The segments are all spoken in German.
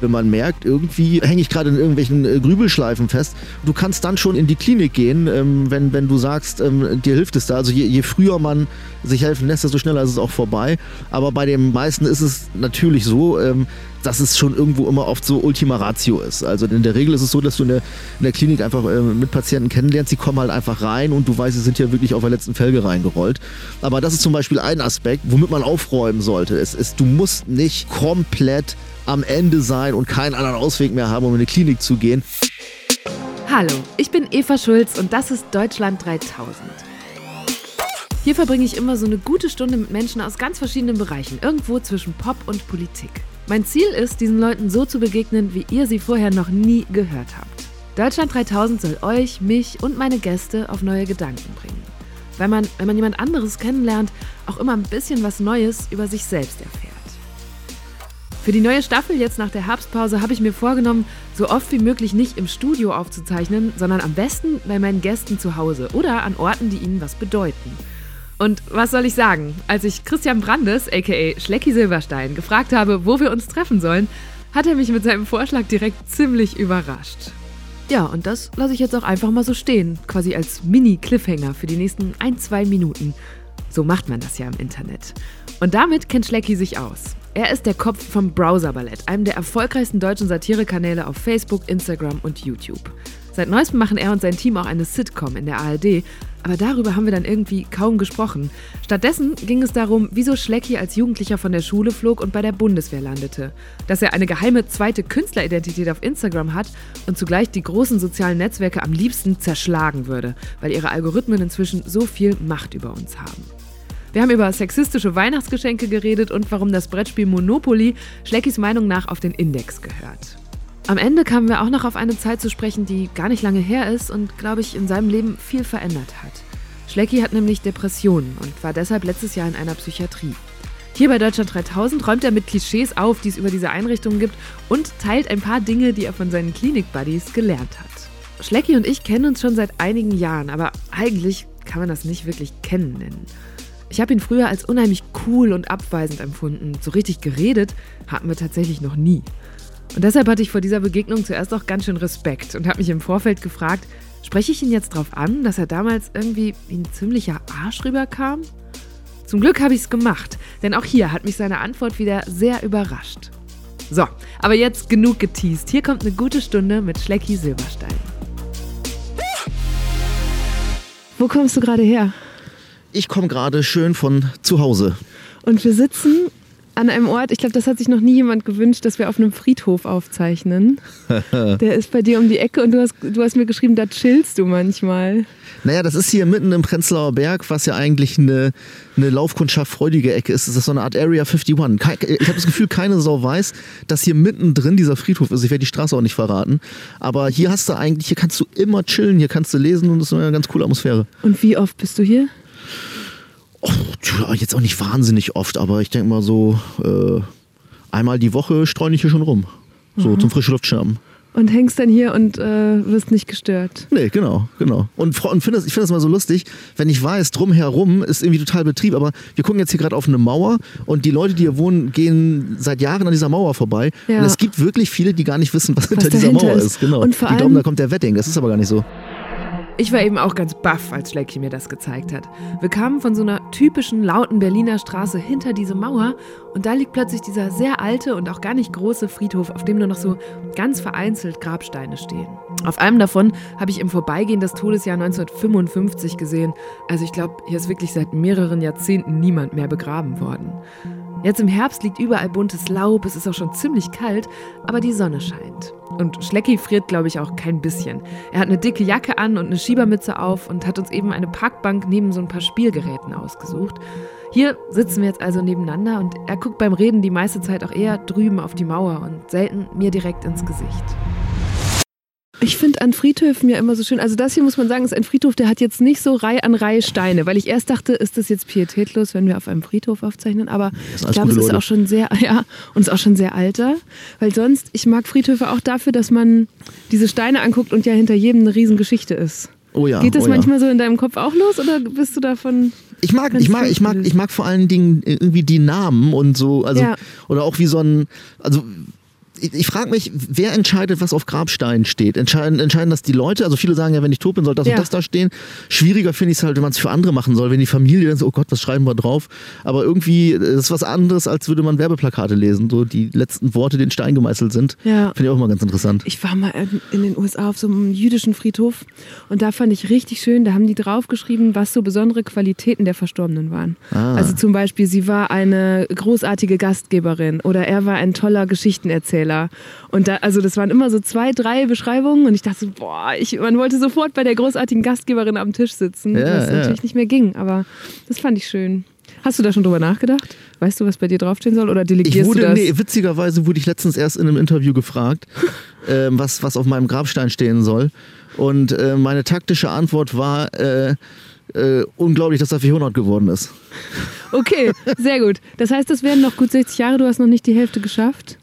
wenn man merkt, irgendwie hänge ich gerade in irgendwelchen äh, Grübelschleifen fest. Du kannst dann schon in die Klinik gehen, ähm, wenn, wenn du sagst, ähm, dir hilft es da. Also je, je früher man sich helfen lässt, desto schneller ist es auch vorbei. Aber bei den meisten ist es natürlich so, ähm, dass es schon irgendwo immer oft so Ultima Ratio ist. Also in der Regel ist es so, dass du in der, in der Klinik einfach äh, mit Patienten kennenlernst, die kommen halt einfach rein und du weißt, sie sind ja wirklich auf der letzten Felge reingerollt. Aber das ist zum Beispiel ein Aspekt, womit man aufräumen sollte. Es ist, du musst nicht komplett am Ende sein und keinen anderen Ausweg mehr haben, um in eine Klinik zu gehen. Hallo, ich bin Eva Schulz und das ist Deutschland 3000. Hier verbringe ich immer so eine gute Stunde mit Menschen aus ganz verschiedenen Bereichen, irgendwo zwischen Pop und Politik. Mein Ziel ist, diesen Leuten so zu begegnen, wie ihr sie vorher noch nie gehört habt. Deutschland 3000 soll euch, mich und meine Gäste auf neue Gedanken bringen. Weil man, wenn man jemand anderes kennenlernt, auch immer ein bisschen was Neues über sich selbst erfährt. Für die neue Staffel jetzt nach der Herbstpause habe ich mir vorgenommen, so oft wie möglich nicht im Studio aufzuzeichnen, sondern am besten bei meinen Gästen zu Hause oder an Orten, die ihnen was bedeuten. Und was soll ich sagen? Als ich Christian Brandes, aka Schlecki Silberstein, gefragt habe, wo wir uns treffen sollen, hat er mich mit seinem Vorschlag direkt ziemlich überrascht. Ja, und das lasse ich jetzt auch einfach mal so stehen, quasi als Mini-Cliffhanger für die nächsten ein, zwei Minuten. So macht man das ja im Internet. Und damit kennt Schlecki sich aus. Er ist der Kopf vom Browser Ballett, einem der erfolgreichsten deutschen Satirekanäle auf Facebook, Instagram und YouTube. Seit neuestem machen er und sein Team auch eine Sitcom in der ARD, aber darüber haben wir dann irgendwie kaum gesprochen. Stattdessen ging es darum, wieso Schlecki als Jugendlicher von der Schule flog und bei der Bundeswehr landete. Dass er eine geheime zweite Künstleridentität auf Instagram hat und zugleich die großen sozialen Netzwerke am liebsten zerschlagen würde, weil ihre Algorithmen inzwischen so viel Macht über uns haben. Wir haben über sexistische Weihnachtsgeschenke geredet und warum das Brettspiel Monopoly Schleckis Meinung nach auf den Index gehört. Am Ende kamen wir auch noch auf eine Zeit zu sprechen, die gar nicht lange her ist und, glaube ich, in seinem Leben viel verändert hat. Schlecki hat nämlich Depressionen und war deshalb letztes Jahr in einer Psychiatrie. Hier bei Deutschland 3000 räumt er mit Klischees auf, die es über diese Einrichtungen gibt und teilt ein paar Dinge, die er von seinen Klinik-Buddies gelernt hat. Schlecki und ich kennen uns schon seit einigen Jahren, aber eigentlich kann man das nicht wirklich kennen nennen. Ich habe ihn früher als unheimlich cool und abweisend empfunden. So richtig geredet hatten wir tatsächlich noch nie. Und deshalb hatte ich vor dieser Begegnung zuerst auch ganz schön Respekt und habe mich im Vorfeld gefragt, spreche ich ihn jetzt darauf an, dass er damals irgendwie wie ein ziemlicher Arsch rüberkam? Zum Glück habe ich es gemacht, denn auch hier hat mich seine Antwort wieder sehr überrascht. So, aber jetzt genug geteased. Hier kommt eine gute Stunde mit Schlecki Silberstein. Wo kommst du gerade her? Ich komme gerade schön von zu Hause. Und wir sitzen an einem Ort, ich glaube, das hat sich noch nie jemand gewünscht, dass wir auf einem Friedhof aufzeichnen. Der ist bei dir um die Ecke und du hast, du hast mir geschrieben, da chillst du manchmal. Naja, das ist hier mitten im Prenzlauer Berg, was ja eigentlich eine, eine Laufkundschaft freudige Ecke ist. Das ist so eine Art Area 51. Ich habe das Gefühl, keine Sau weiß, dass hier mittendrin dieser Friedhof ist. Ich werde die Straße auch nicht verraten. Aber hier hast du eigentlich, hier kannst du immer chillen, hier kannst du lesen und das ist eine ganz coole Atmosphäre. Und wie oft bist du hier? Oh, jetzt auch nicht wahnsinnig oft, aber ich denke mal so äh, einmal die Woche streune ich hier schon rum. So mhm. zum frische Luftschirmen. Und hängst dann hier und äh, wirst nicht gestört. Nee, genau, genau. Und, und find das, ich finde das mal so lustig, wenn ich weiß, drumherum ist irgendwie total Betrieb, aber wir gucken jetzt hier gerade auf eine Mauer und die Leute, die hier wohnen, gehen seit Jahren an dieser Mauer vorbei. Ja. Und es gibt wirklich viele, die gar nicht wissen, was, was hinter dieser Mauer ist. ist. Genau. Und vor die glauben, da kommt der Wedding. Das ist aber gar nicht so. Ich war eben auch ganz baff, als Schlecki mir das gezeigt hat. Wir kamen von so einer typischen lauten Berliner Straße hinter diese Mauer und da liegt plötzlich dieser sehr alte und auch gar nicht große Friedhof, auf dem nur noch so ganz vereinzelt Grabsteine stehen. Auf einem davon habe ich im Vorbeigehen das Todesjahr 1955 gesehen. Also ich glaube, hier ist wirklich seit mehreren Jahrzehnten niemand mehr begraben worden. Jetzt im Herbst liegt überall buntes Laub, es ist auch schon ziemlich kalt, aber die Sonne scheint. Und Schlecki friert, glaube ich, auch kein bisschen. Er hat eine dicke Jacke an und eine Schiebermütze auf und hat uns eben eine Parkbank neben so ein paar Spielgeräten ausgesucht. Hier sitzen wir jetzt also nebeneinander und er guckt beim Reden die meiste Zeit auch eher drüben auf die Mauer und selten mir direkt ins Gesicht. Ich finde an Friedhöfen ja immer so schön. Also das hier muss man sagen, ist ein Friedhof, der hat jetzt nicht so Reihe an Reihe Steine, weil ich erst dachte, ist das jetzt pietätlos, wenn wir auf einem Friedhof aufzeichnen. Aber ich glaube, es ist auch schon sehr, ja, und ist auch schon sehr alter. Weil sonst, ich mag Friedhöfe auch dafür, dass man diese Steine anguckt und ja hinter jedem eine Riesengeschichte ist. Oh ja, Geht das oh ja. manchmal so in deinem Kopf auch los oder bist du davon? Ich mag, ich mag, ich mag, ich mag vor allen Dingen irgendwie die Namen und so, also ja. oder auch wie so ein, also ich, ich frage mich, wer entscheidet, was auf Grabsteinen steht? Entscheiden, entscheiden das die Leute? Also viele sagen ja, wenn ich tot bin, soll das Ja. und das da stehen. Schwieriger finde ich es halt, wenn man es für andere machen soll. Wenn die Familie dann so, oh Gott, was schreiben wir drauf? Aber irgendwie, äh, das ist was anderes, als würde man Werbeplakate lesen. So die letzten Worte, die in Stein gemeißelt sind. Ja. Finde ich auch immer ganz interessant. Ich war mal in- in den USA auf so einem jüdischen Friedhof und da fand ich richtig schön, da haben die draufgeschrieben, was so besondere Qualitäten der Verstorbenen waren. Ah. Also zum Beispiel, sie war eine großartige Gastgeberin oder er war ein toller Geschichtenerzähler. Und da, also das waren immer so zwei, drei Beschreibungen und ich dachte, so, boah, ich, man wollte sofort bei der großartigen Gastgeberin am Tisch sitzen, Ja, was ja. natürlich nicht mehr ging, aber das fand ich schön. Hast du da schon drüber nachgedacht? Weißt du, was bei dir draufstehen soll oder delegierst wurde, du das? nee, witzigerweise wurde ich letztens erst in einem Interview gefragt, ähm, was, was auf meinem Grabstein stehen soll. Und äh, meine taktische Antwort war, äh, äh, unglaublich, dass er 400 geworden ist. Okay, sehr gut. Das heißt, das werden noch gut 60 Jahre, du hast noch nicht die Hälfte geschafft.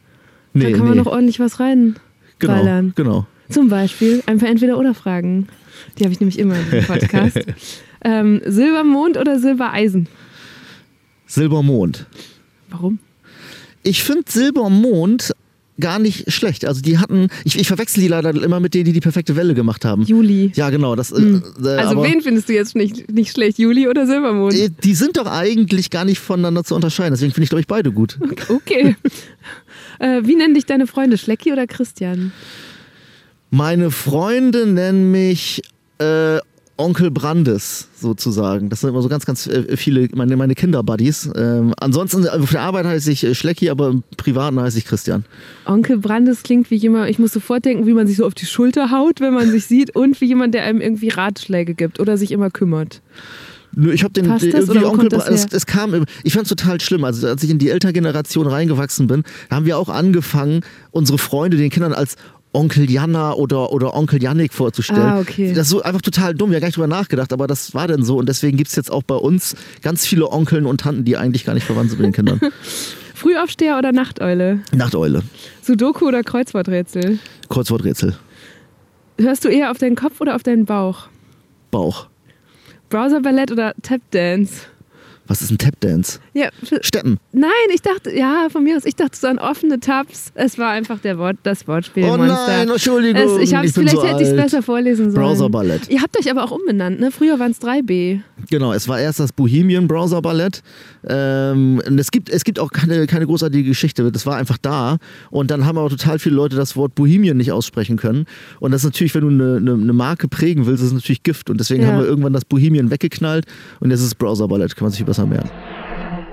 Da kann man noch ordentlich was rein genau, ballern. genau. Zum Beispiel einfach entweder oder Fragen. Die habe ich nämlich immer im Podcast. ähm, Silbermond oder Silbereisen? Silbermond. Warum? Ich finde Silbermond gar nicht schlecht. Also die hatten, ich, ich verwechsel die leider immer mit denen, die die perfekte Welle gemacht haben. Juli. Ja, genau. Das, äh, Hm. äh, Also wen findest du jetzt nicht, nicht schlecht, Juli oder Silbermond? äh, Die sind doch eigentlich gar nicht voneinander zu unterscheiden. Deswegen finde ich, ich, beide gut. Okay. äh, wie nennen dich deine Freunde, Schlecki oder Christian? Meine Freunde nennen mich äh, Onkel Brandes sozusagen. Das sind immer so ganz, ganz äh, viele, meine, meine Kinderbuddies. Ähm, ansonsten, auf der Arbeit heiße ich äh, Schlecki, aber im Privaten heiße ich Christian. Onkel Brandes klingt wie jemand, ich muss sofort denken, wie man sich so auf die Schulter haut, wenn man sich sieht und wie jemand, der einem irgendwie Ratschläge gibt oder sich immer kümmert. Nö, ich habe den Passt das irgendwie oder wo Onkel das es, es kam, ich fand es total schlimm. Also als ich in die Elterngeneration reingewachsen bin, haben wir auch angefangen, unsere Freunde den Kindern als Onkel Jana oder, oder Onkel Yannick vorzustellen. Ah, okay. Das ist so einfach total dumm. Wir haben gar nicht drüber nachgedacht, aber das war denn so. Und deswegen gibt es jetzt auch bei uns ganz viele Onkeln und Tanten, die eigentlich gar nicht verwandt sind mit den Kindern. Frühaufsteher oder Nachteule? Nachteule. Sudoku oder Kreuzworträtsel? Kreuzworträtsel. Hörst du eher auf deinen Kopf oder auf deinen Bauch? Bauch. Browserballett oder Tapdance? Was ist ein Tapdance? Ja, Steppen. nein, ich dachte, ja, von mir aus, ich dachte so an offene Tabs. Es war einfach der Wort, das Wortspiel. Oh nein, Entschuldigung. Es, ich hab's, bin vielleicht so hätte ich es besser vorlesen sollen. Browserballett. Ihr habt euch aber auch umbenannt, ne? Früher waren es 3B. Genau, es war erst das Bohemian Browser Ballett. Ähm, und es gibt, es gibt auch keine, keine großartige Geschichte. Das war einfach da. Und dann haben aber total viele Leute das Wort Bohemian nicht aussprechen können. Und das ist natürlich, wenn du eine, eine, eine Marke prägen willst, ist es natürlich Gift. Und deswegen Ja. haben wir irgendwann das Bohemian weggeknallt. Und jetzt ist es Browser Ballett. Kann man sich besser merken.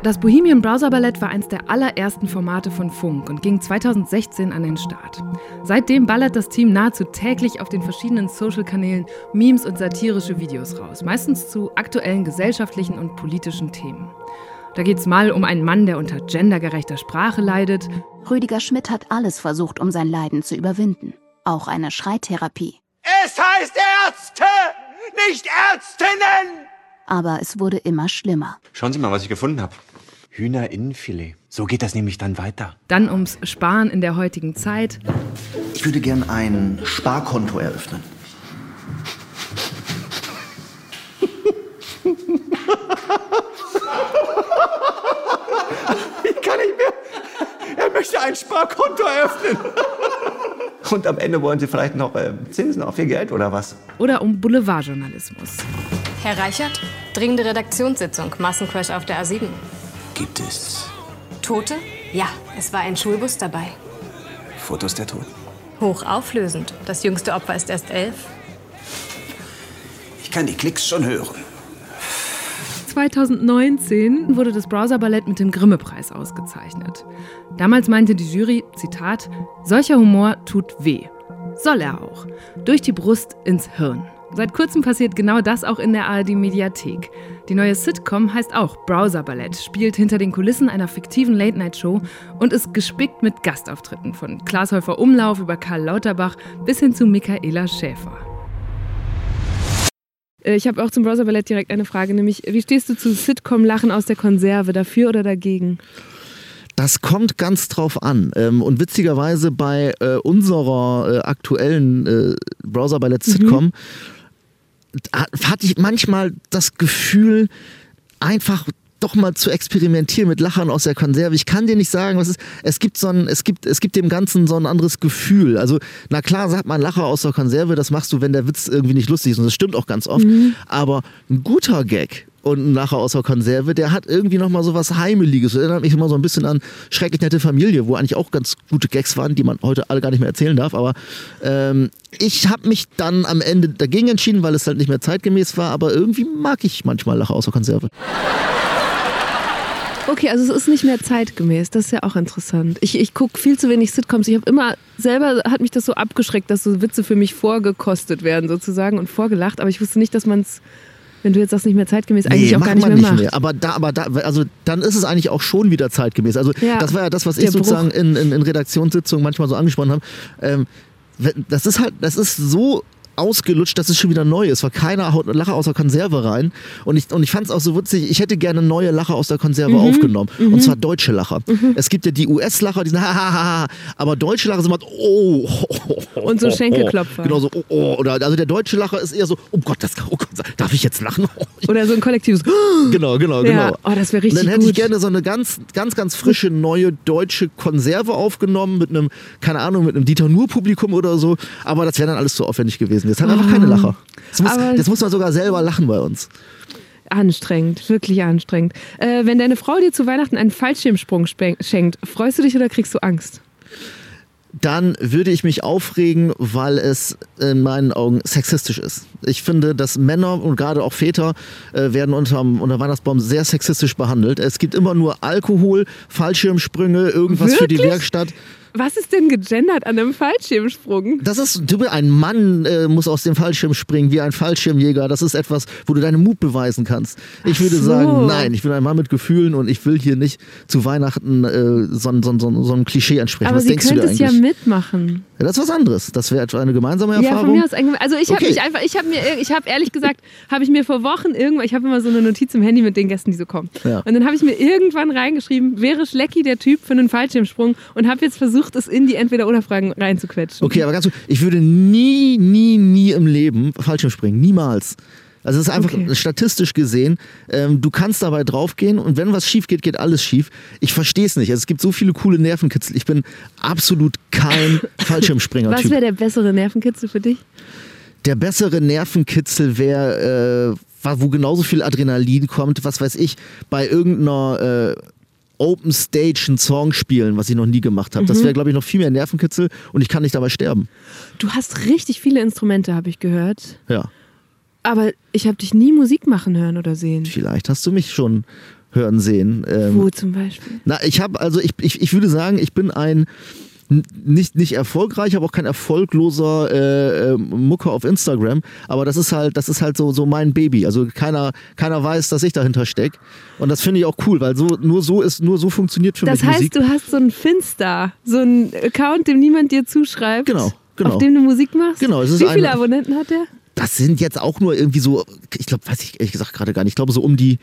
Das Bohemian Browser Ballett war eins der allerersten Formate von Funk und ging 2016 an den Start. Seitdem ballert das Team nahezu täglich auf den verschiedenen Social-Kanälen Memes und satirische Videos raus, meistens zu aktuellen gesellschaftlichen und politischen Themen. Da geht es mal um einen Mann, der unter gendergerechter Sprache leidet, Rüdiger Schmidt hat alles versucht, um sein Leiden zu überwinden. Auch eine Schreitherapie. Es heißt Ärzte, nicht Ärztinnen! Aber es wurde immer schlimmer. Schauen Sie mal, was ich gefunden habe. Hühnerinnenfilet. So geht das nämlich dann weiter. dann ums Sparen in der heutigen Zeit Ich würde gern ein Sparkonto eröffnen. Ich kann nicht mehr. Er möchte ein Sparkonto eröffnen. Und am Ende wollen Sie vielleicht noch äh, Zinsen auf Ihr Geld oder was? oder um Boulevardjournalismus. Herr Reichert, dringende Redaktionssitzung. Massencrash auf der A7. Gibt es Tote? Ja, es war ein Schulbus dabei. Fotos der Toten? Hochauflösend. Das jüngste Opfer ist erst elf. Ich kann die Klicks schon hören. 2019 wurde das Browser-Ballett mit dem Grimme-Preis ausgezeichnet. Damals meinte die Jury, Zitat, solcher Humor tut weh. Soll er auch. Durch die Brust ins Hirn. Seit kurzem passiert genau das auch in der ARD-Mediathek. Die neue Sitcom heißt auch Browser-Ballett, spielt hinter den Kulissen einer fiktiven Late-Night-Show und ist gespickt mit Gastauftritten von Klaas Häufer Umlauf über Karl Lauterbach bis hin zu Michaela Schäfer. Äh, Ich habe auch zum Browser Ballett direkt eine Frage, nämlich wie stehst du zu Sitcom-Lachen aus der Konserve, dafür oder dagegen? Das kommt ganz drauf an. Ähm, und witzigerweise bei äh, unserer äh, aktuellen Browser Ballett Sitcom ha- hatte ich manchmal das Gefühl, einfach doch mal zu experimentieren mit Lachern aus der Konserve. Ich kann dir nicht sagen, was ist. Es gibt so ein, es gibt, es gibt dem Ganzen so ein anderes Gefühl. Also, na klar, sagt man Lacher aus der Konserve, das machst du, wenn der Witz irgendwie nicht lustig ist. Und das stimmt auch ganz oft. Mhm. Aber ein guter Gag und ein Lacher aus der Konserve, der hat irgendwie nochmal so was Heimeliges. Das erinnert mich immer so ein bisschen an Schrecklich nette Familie, wo eigentlich auch ganz gute Gags waren, die man heute alle gar nicht mehr erzählen darf. Aber ähm, ich habe mich dann am Ende dagegen entschieden, weil es halt nicht mehr zeitgemäß war. Aber irgendwie mag ich manchmal Lacher aus der Konserve. Okay, also es ist nicht mehr zeitgemäß. Das ist ja auch interessant. Ich, ich gucke viel zu wenig Sitcoms. Ich habe immer, selber hat mich das so abgeschreckt, dass so Witze für mich vorgekostet werden sozusagen und vorgelacht. Aber ich wusste nicht, dass man es, wenn du jetzt sagst, nicht mehr zeitgemäß, eigentlich auch macht gar nicht mehr nicht macht. mehr. Aber da, aber da, also dann ist es eigentlich auch schon wieder zeitgemäß. Also Ja. das war ja das, was ich sozusagen in, in, in Redaktionssitzungen manchmal so angesprochen habe. Ähm, das ist halt, das ist so ausgelutscht, dass es schon wieder neu ist, weil keiner haut eine Lache aus der Konserve rein. Und ich, und ich fand es auch so witzig, ich hätte gerne neue Lacher aus der Konserve Mhm. aufgenommen. Und zwar deutsche Lacher. Es gibt ja die US-Lacher, die sind hahaha, aber deutsche Lacher sind mal oh, Und so Schenkelklopfer. Genau so, oh, oh, oder also der deutsche Lacher ist eher so, oh Gott, das, oh Gott, darf ich jetzt lachen? Oder so ein kollektives. Genau, genau, Ja, genau. oh, das wäre Und richtig dann hätte gut. ich gerne so eine ganz, ganz, ganz frische neue deutsche Konserve aufgenommen mit einem, keine Ahnung, mit einem Dieter Nuhr Publikum oder so. Aber das wäre dann alles zu aufwendig gewesen. Jetzt haben wir einfach keine Lacher. Das muss. Aber- das muss man sogar selber lachen bei uns. Anstrengend, wirklich anstrengend. Äh, wenn deine Frau dir zu Weihnachten einen Fallschirmsprung schenkt, freust du dich oder kriegst du Angst? Dann würde ich mich aufregen, weil es in meinen Augen sexistisch ist. Ich finde, dass Männer und gerade auch Väter äh, werden unterm, unter Weihnachtsbaum sehr sexistisch behandelt. Es gibt immer nur Alkohol, Fallschirmsprünge, irgendwas für die Wirklich? Werkstatt. Was ist denn gegendert an einem Fallschirmsprung? Das ist, du bist ein Mann, äh, muss aus dem Fallschirm springen, wie ein Fallschirmjäger. Das ist etwas, wo du deinen Mut beweisen kannst. Ich würde so. sagen, nein, ich bin ein Mann mit Gefühlen und ich will hier nicht zu Weihnachten äh, so, ein- so, so, so einem Klischee entsprechen. Aber Was sie denkst du könnte dir es ja eigentlich? mitmachen. Ja, das ist was anderes. Das wäre eine gemeinsame Ja, von Erfahrung. mir aus. Also ich habe Okay. mich einfach, ich habe mir, ich habe ehrlich gesagt, habe ich mir vor Wochen irgendwann, ich habe immer so eine Notiz im Handy mit den Gästen, die so kommen. Ja. Und dann habe ich mir irgendwann reingeschrieben, wäre Schlecki der Typ für einen Fallschirmsprung und habe jetzt versucht, es in die Entweder-Oder-Fragen reinzuquetschen. Okay, aber ganz kurz, ich würde nie, nie, nie im Leben Fallschirm springen. Niemals. Also es ist einfach Okay. statistisch gesehen, ähm, du kannst dabei draufgehen und wenn was schief geht, geht alles schief. Ich verstehe es nicht. Also es gibt so viele coole Nervenkitzel. Ich bin absolut kein Was Fallschirmspringer-Typ. wäre der bessere Nervenkitzel für dich? Der bessere Nervenkitzel wäre, äh, wo genauso viel Adrenalin kommt, was weiß ich, bei irgendeiner äh, Open Stage einen Song spielen, was ich noch nie gemacht habe. Das Mhm. wäre, glaube ich, noch viel mehr Nervenkitzel und ich kann nicht dabei sterben. Du hast richtig viele Instrumente, habe ich gehört. Ja. Aber ich habe dich nie Musik machen hören oder sehen. Vielleicht hast du mich schon hören sehen. Ähm, Wo zum Beispiel? na, ich habe also ich, ich, ich würde sagen, ich bin ein nicht, nicht erfolgreich, aber auch kein erfolgloser äh, äh, Mucker auf Instagram. Aber das ist halt, das ist halt so, so mein Baby. Also keiner, keiner weiß, dass ich dahinter stecke. Und das finde ich auch cool, weil so, nur so ist, nur so funktioniert für Das mich heißt, Musik. du hast so einen Finster, so einen Account, dem niemand dir zuschreibt. Genau, genau. Auf dem du Musik machst? Genau, es ist Wie viele eine- Abonnenten hat der? Das sind jetzt auch nur irgendwie so, ich glaube, weiß ich ehrlich gesagt gerade gar nicht. Ich glaube so um die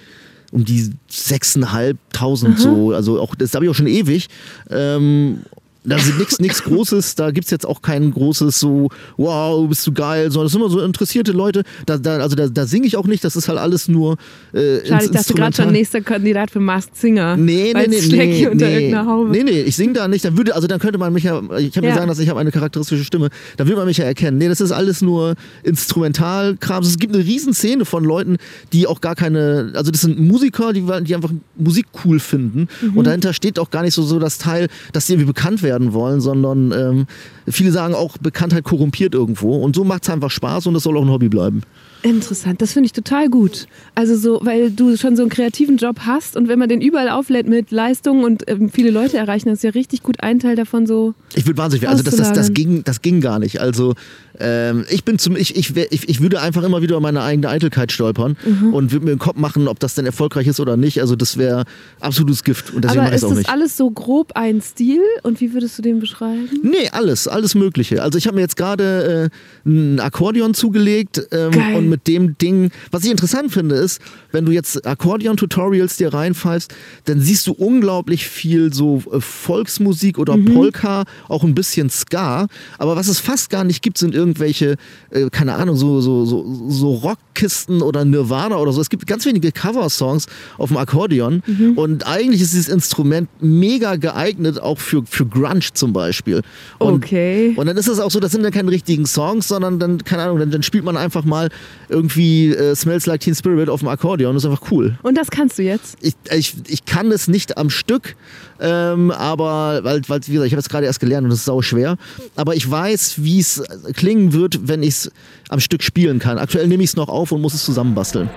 um die 6.500 so, also auch das habe ich auch schon ewig. Ähm, da ist nichts Großes, da gibt es jetzt auch kein großes so, wow, bist du geil, sondern das sind immer so interessierte Leute. Da, da, also da, da singe ich auch nicht, das ist halt alles nur äh, Schade, ich dachte gerade schon nächster Kandidat für Masked Singer. Nee, nee, nee, nee, unter nee, irgendeiner Haube. nee, nee, ich singe da nicht, dann würde, also dann könnte man mich ja, ich kann Ja. mir sagen, dass ich habe eine charakteristische Stimme, dann würde man mich ja erkennen. Nee, das ist alles nur Instrumentalkram. Es gibt eine riesen Szene von Leuten, die auch gar keine, also das sind Musiker, die, die einfach Musik cool finden Mhm. und dahinter steht auch gar nicht so, so das Teil, dass sie irgendwie bekannt werden wollen, sondern ähm, viele sagen auch, Bekanntheit korrumpiert irgendwo und so macht es einfach Spaß und es soll auch ein Hobby bleiben. Interessant, das finde ich total gut. Also so, weil du schon so einen kreativen Job hast und wenn man den überall auflädt mit Leistungen und ähm, viele Leute erreichen, das ist ja richtig gut ein Teil davon so. Ich würde wahnsinnig, also das, das, das, ging, das ging gar nicht. Also ähm, ich bin zum, ich, ich, ich, ich würde einfach immer wieder meine eigene Eitelkeit stolpern Mhm. und würde mir den Kopf machen, ob das denn erfolgreich ist oder nicht. Also das wäre absolutes Gift und deswegen Aber mache ich ist es auch das nicht. alles so grob ein Stil und wie würdest du den beschreiben? Nee, alles, alles Mögliche. Also ich habe mir jetzt gerade äh, ein Akkordeon zugelegt ähm, Geil. und mit dem Ding, was ich interessant finde, ist, wenn du jetzt Akkordeon-Tutorials dir reinpfeifst, dann siehst du unglaublich viel so äh, Volksmusik oder Mhm. Polka, auch ein bisschen Ska. Aber was es fast gar nicht gibt, sind irgendwelche, äh, keine Ahnung, so, so, so, so Rock Kisten oder Nirvana oder so. Es gibt ganz wenige Cover-Songs auf dem Akkordeon Mhm. und eigentlich ist dieses Instrument mega geeignet auch für, für Grunge zum Beispiel. Und, Okay. Und dann ist es auch so, das sind dann keine richtigen Songs, sondern dann, keine Ahnung, dann, dann spielt man einfach mal irgendwie äh, Smells Like Teen Spirit auf dem Akkordeon. Das ist einfach cool. Und das kannst du jetzt? Ich, ich, ich kann es nicht am Stück, ähm, aber, weil, weil, wie gesagt, ich habe es gerade erst gelernt und es ist sau schwer. Aber ich weiß, wie es klingen wird, wenn ich es am Stück spielen kann. Aktuell nehme ich es noch auf und muss es zusammenbasteln.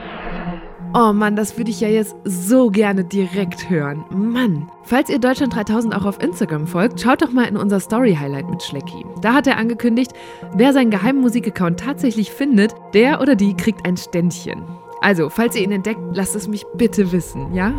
Oh Mann, das würde ich ja jetzt so gerne direkt hören. Mann. Falls ihr Deutschland 3000 auch auf Instagram folgt, schaut doch mal in unser Story-Highlight mit Schlecki. Da hat er angekündigt, wer seinen geheimen Musikaccount tatsächlich findet, der oder die kriegt ein Ständchen. Also, falls ihr ihn entdeckt, lasst es mich bitte wissen, ja?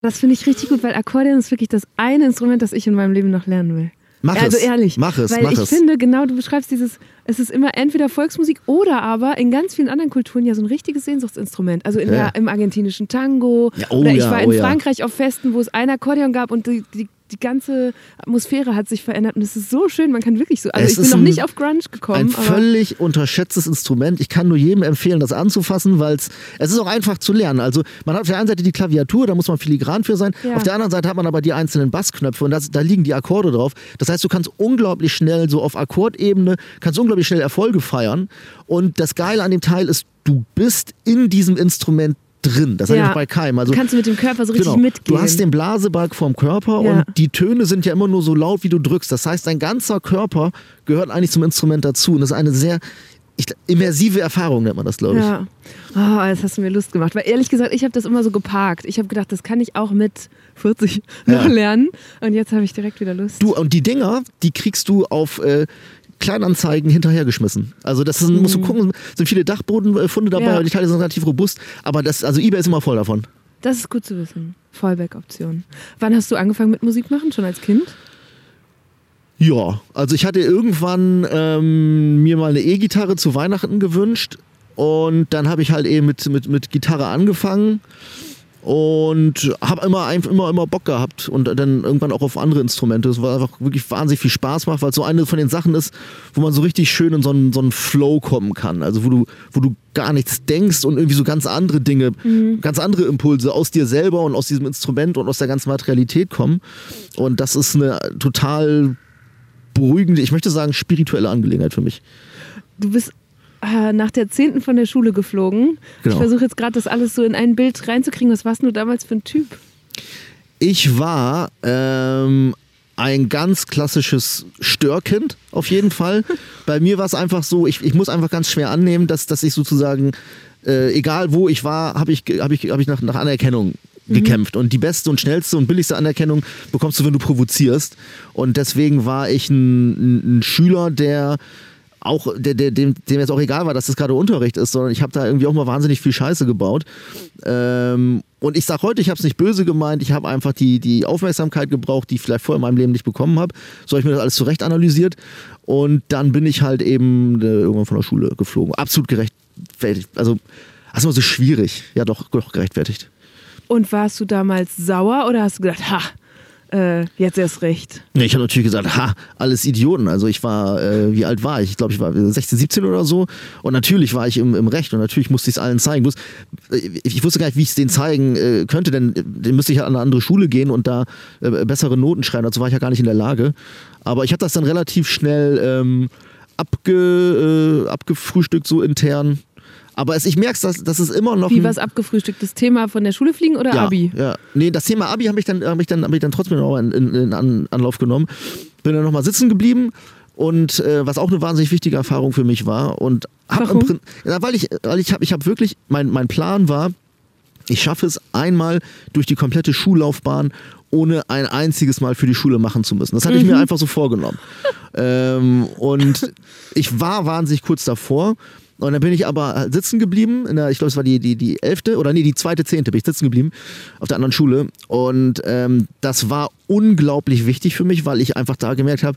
Das finde ich richtig gut, weil Akkordeon ist wirklich das eine Instrument, das ich in meinem Leben noch lernen will. Mach also es. ehrlich. Mach es, Weil mach ich es. finde, genau, du beschreibst dieses, es ist immer entweder Volksmusik oder aber in ganz vielen anderen Kulturen ja so ein richtiges Sehnsuchtsinstrument. Also in Ja. der, im argentinischen Tango. Ja, oh oder ich ja, war oh in ja. Frankreich auf Festen, wo es ein Akkordeon gab und die, die, die ganze Atmosphäre hat sich verändert. Und es ist so schön, man kann wirklich so. Also Es ich bin noch nicht auf Grunge gekommen. Ein völlig unterschätztes Instrument. Ich kann nur jedem empfehlen, das anzufassen, weil es es ist auch einfach zu lernen. Also man hat auf der einen Seite die Klaviatur, da muss man filigran für sein. Ja. Auf der anderen Seite hat man aber die einzelnen Bassknöpfe und das, da liegen die Akkorde drauf. Das heißt, du kannst unglaublich schnell so auf Akkordebene, kannst unglaublich schnell Erfolge feiern. Und das Geile an dem Teil ist, du bist in diesem Instrument drin. Das habe ich Ja. auch bei keinem. Also kannst du mit dem Körper so richtig Genau. mitgehen. Du hast den Blasebalg vorm Körper Ja. und die Töne sind ja immer nur so laut, wie du drückst. Das heißt, dein ganzer Körper gehört eigentlich zum Instrument dazu. Und das ist eine sehr ich, immersive Erfahrung, nennt man das, glaube ich. Ja. Oh, jetzt hast du mir Lust gemacht. Weil ehrlich gesagt, ich habe das immer so geparkt. Ich habe gedacht, das kann ich auch mit 40 noch Ja. lernen. Und jetzt habe ich direkt wieder Lust. Du, und die Dinger, die kriegst du auf äh, Kleinanzeigen hinterhergeschmissen. Also das ist, musst du gucken, sind viele Dachbodenfunde dabei, Ja. und die Teile sind relativ robust, aber das, also eBay ist immer voll davon. Das ist gut zu wissen. Fallback-Option. Wann hast du angefangen mit Musik machen? Schon als Kind? Ja, also ich hatte irgendwann ähm, mir mal eine E-Gitarre zu Weihnachten gewünscht und dann habe ich halt eben mit, mit, mit Gitarre angefangen und habe immer, ein- immer, immer Bock gehabt und dann irgendwann auch auf andere Instrumente. Es war einfach wirklich wahnsinnig viel Spaß macht, weil es so eine von den Sachen ist, wo man so richtig schön in so einen, so einen Flow kommen kann. Also wo du, wo du gar nichts denkst und irgendwie so ganz andere Dinge, ganz andere Impulse aus dir selber und aus diesem Instrument und aus der ganzen Materialität kommen. Und das ist eine total beruhigende, ich möchte sagen, spirituelle Angelegenheit für mich. Du bist äh, nach der 10. von der Schule geflogen. Genau. Ich versuche jetzt gerade das alles so in ein Bild reinzukriegen. Was warst du damals für ein Typ? Ich war ähm, ein ganz klassisches Störkind, auf jeden Fall. Bei mir war es einfach so, ich, ich muss einfach ganz schwer annehmen, dass, dass ich sozusagen, äh, egal wo ich war, habe ich, hab ich, hab ich nach, nach Anerkennung gekämpft. Und die beste und schnellste und billigste Anerkennung bekommst du, wenn du provozierst. Und deswegen war ich ein, ein Schüler, der auch, der, der, dem, dem jetzt auch egal war, dass das gerade Unterricht ist, sondern ich habe da irgendwie auch mal wahnsinnig viel Scheiße gebaut. Ähm, und ich sage heute, ich habe es nicht böse gemeint, ich habe einfach die, die Aufmerksamkeit gebraucht, die ich vielleicht vorher in meinem Leben nicht bekommen habe. So habe ich mir das alles zurecht analysiert. Und dann bin ich halt eben äh, irgendwann von der Schule geflogen. Absolut gerechtfertigt. Also, das immer so schwierig. Ja, doch, doch gerechtfertigt. Und warst du damals sauer oder hast du gedacht, ha, äh, jetzt erst recht? Ich habe natürlich gesagt, ha, alles Idioten. Also ich war, äh, wie alt war ich? Ich glaube, ich war 16, 17 oder so. Und natürlich war ich im, im Recht und natürlich musste ich es allen zeigen. Bloß, äh, Ich wusste gar nicht, wie ich es denen zeigen äh, könnte, denn äh, dann müsste ich ja an eine andere Schule gehen und da äh, bessere Noten schreiben. Dazu war ich ja gar nicht in der Lage. Aber ich habe das dann relativ schnell ähm, abge, abgefrühstückt, so intern. Aber es, ich merke, dass, dass es immer noch. Wie was abgefrühstückt? Das Thema von der Schule fliegen oder ja, Abi? Ja. Nee, das Thema Abi habe ich, dann, hab ich, dann, hab ich dann trotzdem noch in, in, in An- Anlauf genommen. Bin dann nochmal sitzen geblieben und äh, was auch eine wahnsinnig wichtige Erfahrung für mich war. Und hab Warum? im Prin- ja, weil ich, weil ich habe ich hab wirklich, mein, mein Plan war, ich schaffe es einmal durch die komplette Schullaufbahn, ohne ein einziges Mal für die Schule machen zu müssen. Das hatte ich mir einfach so vorgenommen. ähm, und ich war wahnsinnig kurz davor. Und dann bin ich aber sitzen geblieben, in der, ich glaube, es war die, die, die elfte oder nee, die zweite, zehnte bin ich sitzen geblieben auf der anderen Schule. Und ähm, das war unglaublich wichtig für mich, weil ich einfach da gemerkt habe,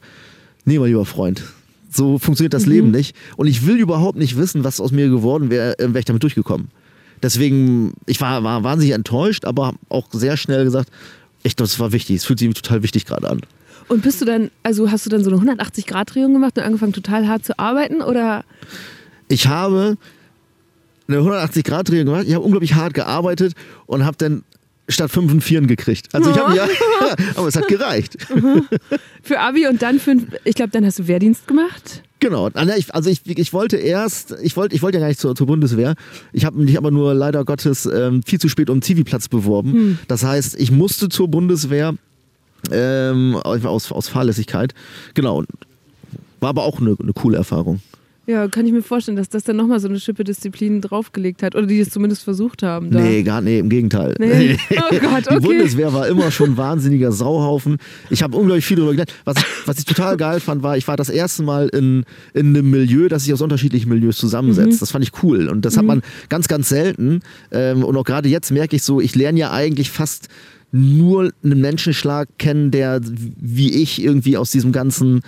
nee, mein lieber Freund, so funktioniert das Leben nicht. Und ich will überhaupt nicht wissen, was aus mir geworden wäre, äh, wäre ich damit durchgekommen. Deswegen, ich war, war wahnsinnig enttäuscht, aber auch sehr schnell gesagt, echt, das war wichtig, es fühlt sich total wichtig gerade an. Und bist du dann, also hast du dann so eine 180-Grad-Drehung gemacht und angefangen total hart zu arbeiten oder Ich habe eine 180-Grad-Drehung gemacht. Ich habe unglaublich hart gearbeitet und habe dann statt 5 und 4 gekriegt. Also ich habe ja, aber es hat gereicht. Für Abi und dann für, ich glaube, dann hast du Wehrdienst gemacht. Genau. Ah, also ich, ich wollte erst, ich wollte, ich wollte ja gar nicht zur, zur Bundeswehr. Ich habe mich aber nur leider Gottes ähm, viel zu spät um Zivilplatz beworben. Hm. Das heißt, ich musste zur Bundeswehr ähm, aus, aus Fahrlässigkeit. Genau. War aber auch eine, eine coole Erfahrung. Ja, kann ich mir vorstellen, dass das dann nochmal so eine Schippe Disziplin draufgelegt hat. Oder die es zumindest versucht haben. Da. Nee, gar nee, im Gegenteil. Nee. Oh Gott, okay. Die Bundeswehr war immer schon ein wahnsinniger Sauhaufen. Ich habe unglaublich viel darüber gelernt. Was ich, was ich total geil fand, war, ich war das erste Mal in, in einem Milieu, das sich aus unterschiedlichen Milieus zusammensetzt. Mhm. Das fand ich cool. Und das mhm. hat man ganz, ganz selten. Ähm, und auch gerade jetzt merke ich so, ich lerne ja eigentlich fast nur einen Menschenschlag kennen, der wie ich irgendwie aus diesem ganzen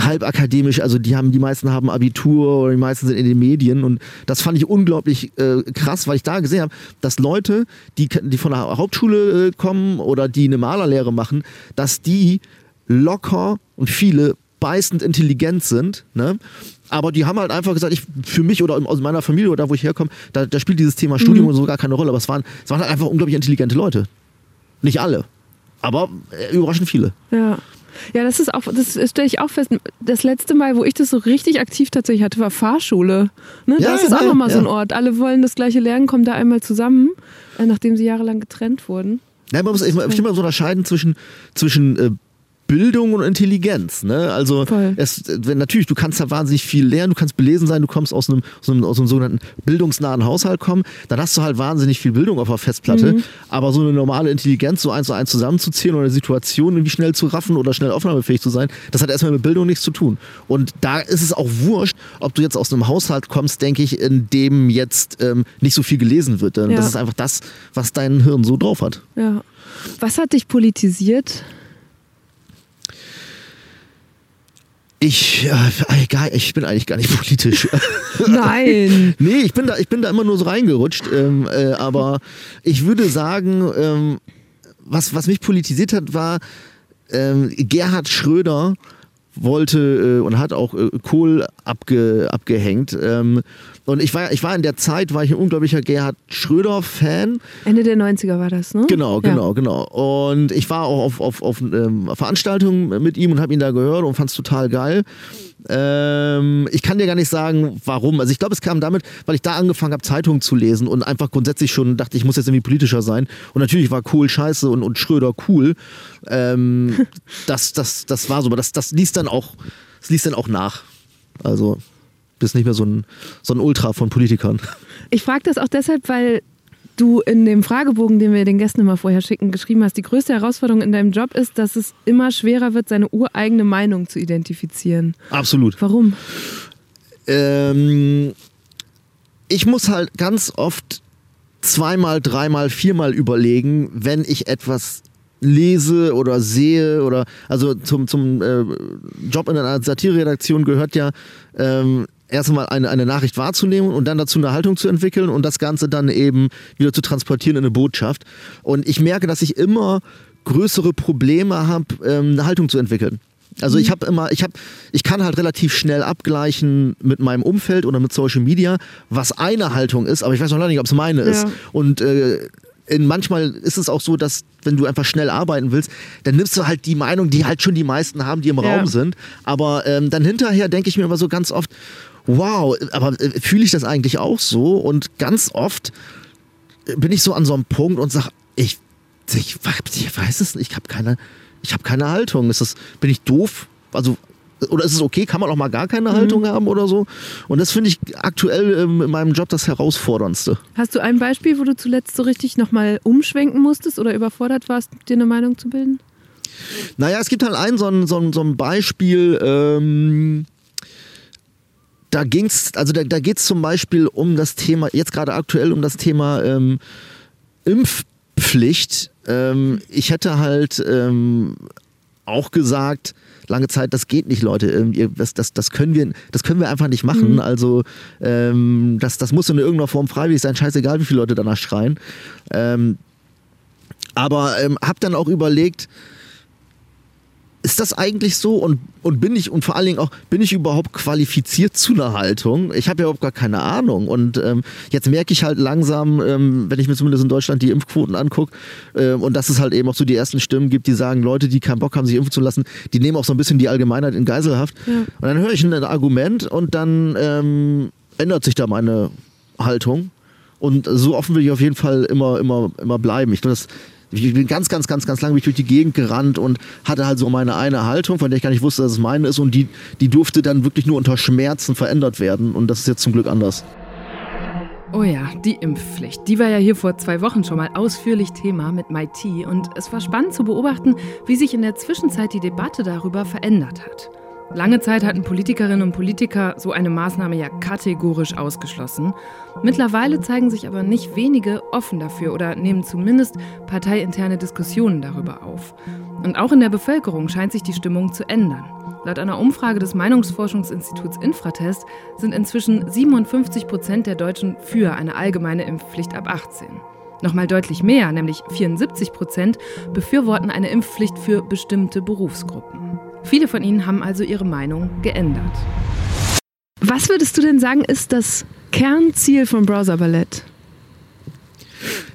halb akademisch, also die haben, die meisten haben Abitur oder die meisten sind in den Medien und das fand ich unglaublich äh, krass, weil ich da gesehen habe, dass Leute, die, die von der Hauptschule äh, kommen oder die eine Malerlehre machen, dass die locker und viele beißend intelligent sind, ne? Aber die haben halt einfach gesagt, ich für mich oder aus meiner Familie oder da, wo ich herkomme, da, da spielt dieses Thema Studium mhm. und so gar keine Rolle. Aber es waren, es waren halt einfach unglaublich intelligente Leute. Nicht alle, aber äh, überraschend viele. Ja. Ja, das ist auch, das stelle ich auch fest. Das letzte Mal, wo ich das so richtig aktiv tatsächlich hatte, war Fahrschule. Ne? Ja, das ist auch nochmal ja. so ein Ort. Alle wollen das gleiche lernen, kommen da einmal zusammen, äh, nachdem sie jahrelang getrennt wurden. Ja, man muss ich, ich immer so unterscheiden zwischen, zwischen äh, Bildung und Intelligenz. Ne? Also es, wenn, natürlich, du kannst da wahnsinnig viel lernen, du kannst belesen sein, du kommst aus einem, aus einem, aus einem sogenannten bildungsnahen Haushalt kommen, dann hast du halt wahnsinnig viel Bildung auf der Festplatte. Mhm. Aber so eine normale Intelligenz, so eins zu eins zusammenzuzählen oder eine Situation irgendwie schnell zu raffen oder schnell aufnahmefähig zu sein, das hat erstmal mit Bildung nichts zu tun. Und da ist es auch wurscht, ob du jetzt aus einem Haushalt kommst, denke ich, in dem jetzt ähm, nicht so viel gelesen wird. Denn ja. das ist einfach das, was dein Hirn so drauf hat. Ja. Was hat dich politisiert? Ich, äh, egal, ich bin eigentlich gar nicht politisch. Nein. nee, ich bin da, ich bin da immer nur so reingerutscht. Ähm, äh, aber ich würde sagen, ähm, was, was mich politisiert hat, war ähm, Gerhard Schröder wollte äh, und hat auch äh, Kohl abge, abgehängt. Und ich war, ich war in der Zeit, war ich ein unglaublicher Gerhard Schröder-Fan. Ende der 90er war das, ne? Genau, genau, ja. genau. Und ich war auch auf, auf, auf ähm, Veranstaltungen mit ihm und habe ihn da gehört und fand es total geil. Ähm, ich kann dir gar nicht sagen, warum. Also ich glaube, es kam damit, weil ich da angefangen habe, Zeitungen zu lesen und einfach grundsätzlich schon dachte, ich muss jetzt irgendwie politischer sein. Und natürlich war Kohl scheiße und, und Schröder cool. Ähm, das, das, das war so, aber das, das ließ dann auch, das ließ dann auch nach. Also bist nicht mehr so ein, so ein Ultra von Politikern. Ich frage das auch deshalb, weil du in dem Fragebogen, den wir den Gästen immer vorher schicken, geschrieben hast, die größte Herausforderung in deinem Job ist, dass es immer schwerer wird, seine ureigene Meinung zu identifizieren. Absolut. Warum? Ähm, ich muss halt ganz oft zweimal, dreimal, viermal überlegen, wenn ich etwas lese oder sehe oder also zum, zum äh, Job in einer Satireredaktion gehört ja ähm, erstmal eine, eine Nachricht wahrzunehmen und dann dazu eine Haltung zu entwickeln und das Ganze dann eben wieder zu transportieren in eine Botschaft. Und ich merke, dass ich immer größere Probleme habe, ähm, eine Haltung zu entwickeln. Also ich mhm. habe immer, ich habe, ich kann halt relativ schnell abgleichen mit meinem Umfeld oder mit Social Media, was eine Haltung ist, aber ich weiß noch nicht, ob es meine ist. Ja. Und äh, in, manchmal ist es auch so, dass wenn du einfach schnell arbeiten willst, dann nimmst du halt die Meinung, die halt schon die meisten haben, die im ja. Raum sind. Aber ähm, dann hinterher denke ich mir immer so ganz oft, wow, aber äh, fühle ich das eigentlich auch so? Und ganz oft bin ich so an so einem Punkt und sage, ich, ich, ich weiß es nicht, ich habe keine, ich habe keine Haltung. Ist das, bin ich doof? Also oder ist es okay, kann man auch mal gar keine mhm. Haltung haben oder so? Und das finde ich aktuell ähm, in meinem Job das Herausforderndste. Hast du ein Beispiel, wo du zuletzt so richtig nochmal umschwenken musstest oder überfordert warst, dir eine Meinung zu bilden? Naja, es gibt halt ein so ein, so ein, so ein Beispiel, ähm, da ging's, also da, da geht es zum Beispiel um das Thema, jetzt gerade aktuell um das Thema ähm, Impfpflicht. Ähm, ich hätte halt ähm, auch gesagt, lange Zeit, das geht nicht, Leute. Ähm, das, das, das, können, wir, das können wir einfach nicht machen. Mhm. Also ähm, das, das muss in irgendeiner Form freiwillig sein, scheißegal, wie viele Leute danach schreien. Ähm, aber ähm, hab dann auch überlegt, ist das eigentlich so und, und bin ich und vor allen Dingen auch, bin ich überhaupt qualifiziert zu einer Haltung? Ich habe ja überhaupt gar keine Ahnung und ähm, jetzt merke ich halt langsam, ähm, wenn ich mir zumindest in Deutschland die Impfquoten angucke ähm, und dass es halt eben auch so die ersten Stimmen gibt, die sagen, Leute, die keinen Bock haben, sich impfen zu lassen, die nehmen auch so ein bisschen die Allgemeinheit in Geiselhaft. Ja. Und dann höre ich ein Argument und dann ähm, ändert sich da meine Haltung. Und so offen will ich auf jeden Fall immer, immer, immer bleiben. Ich glaube, das ich bin ganz, ganz, ganz, ganz lange durch die Gegend gerannt und hatte halt so meine eine Haltung, von der ich gar nicht wusste, dass es meine ist. Und die, die durfte dann wirklich nur unter Schmerzen verändert werden. Und das ist jetzt zum Glück anders. Oh ja, die Impfpflicht. Die war ja hier vor zwei Wochen schon mal ausführlich Thema mit MIT. Und es war spannend zu beobachten, wie sich in der Zwischenzeit die Debatte darüber verändert hat. Lange Zeit hatten Politikerinnen und Politiker so eine Maßnahme ja kategorisch ausgeschlossen. Mittlerweile zeigen sich aber nicht wenige offen dafür oder nehmen zumindest parteiinterne Diskussionen darüber auf. Und auch in der Bevölkerung scheint sich die Stimmung zu ändern. Laut einer Umfrage des Meinungsforschungsinstituts Infratest sind inzwischen 57 Prozent der Deutschen für eine allgemeine Impfpflicht ab 18. Nochmal deutlich mehr, nämlich 74 Prozent, befürworten eine Impfpflicht für bestimmte Berufsgruppen. Viele von ihnen haben also ihre Meinung geändert. Was würdest du denn sagen, ist das Kernziel von Browser Ballett?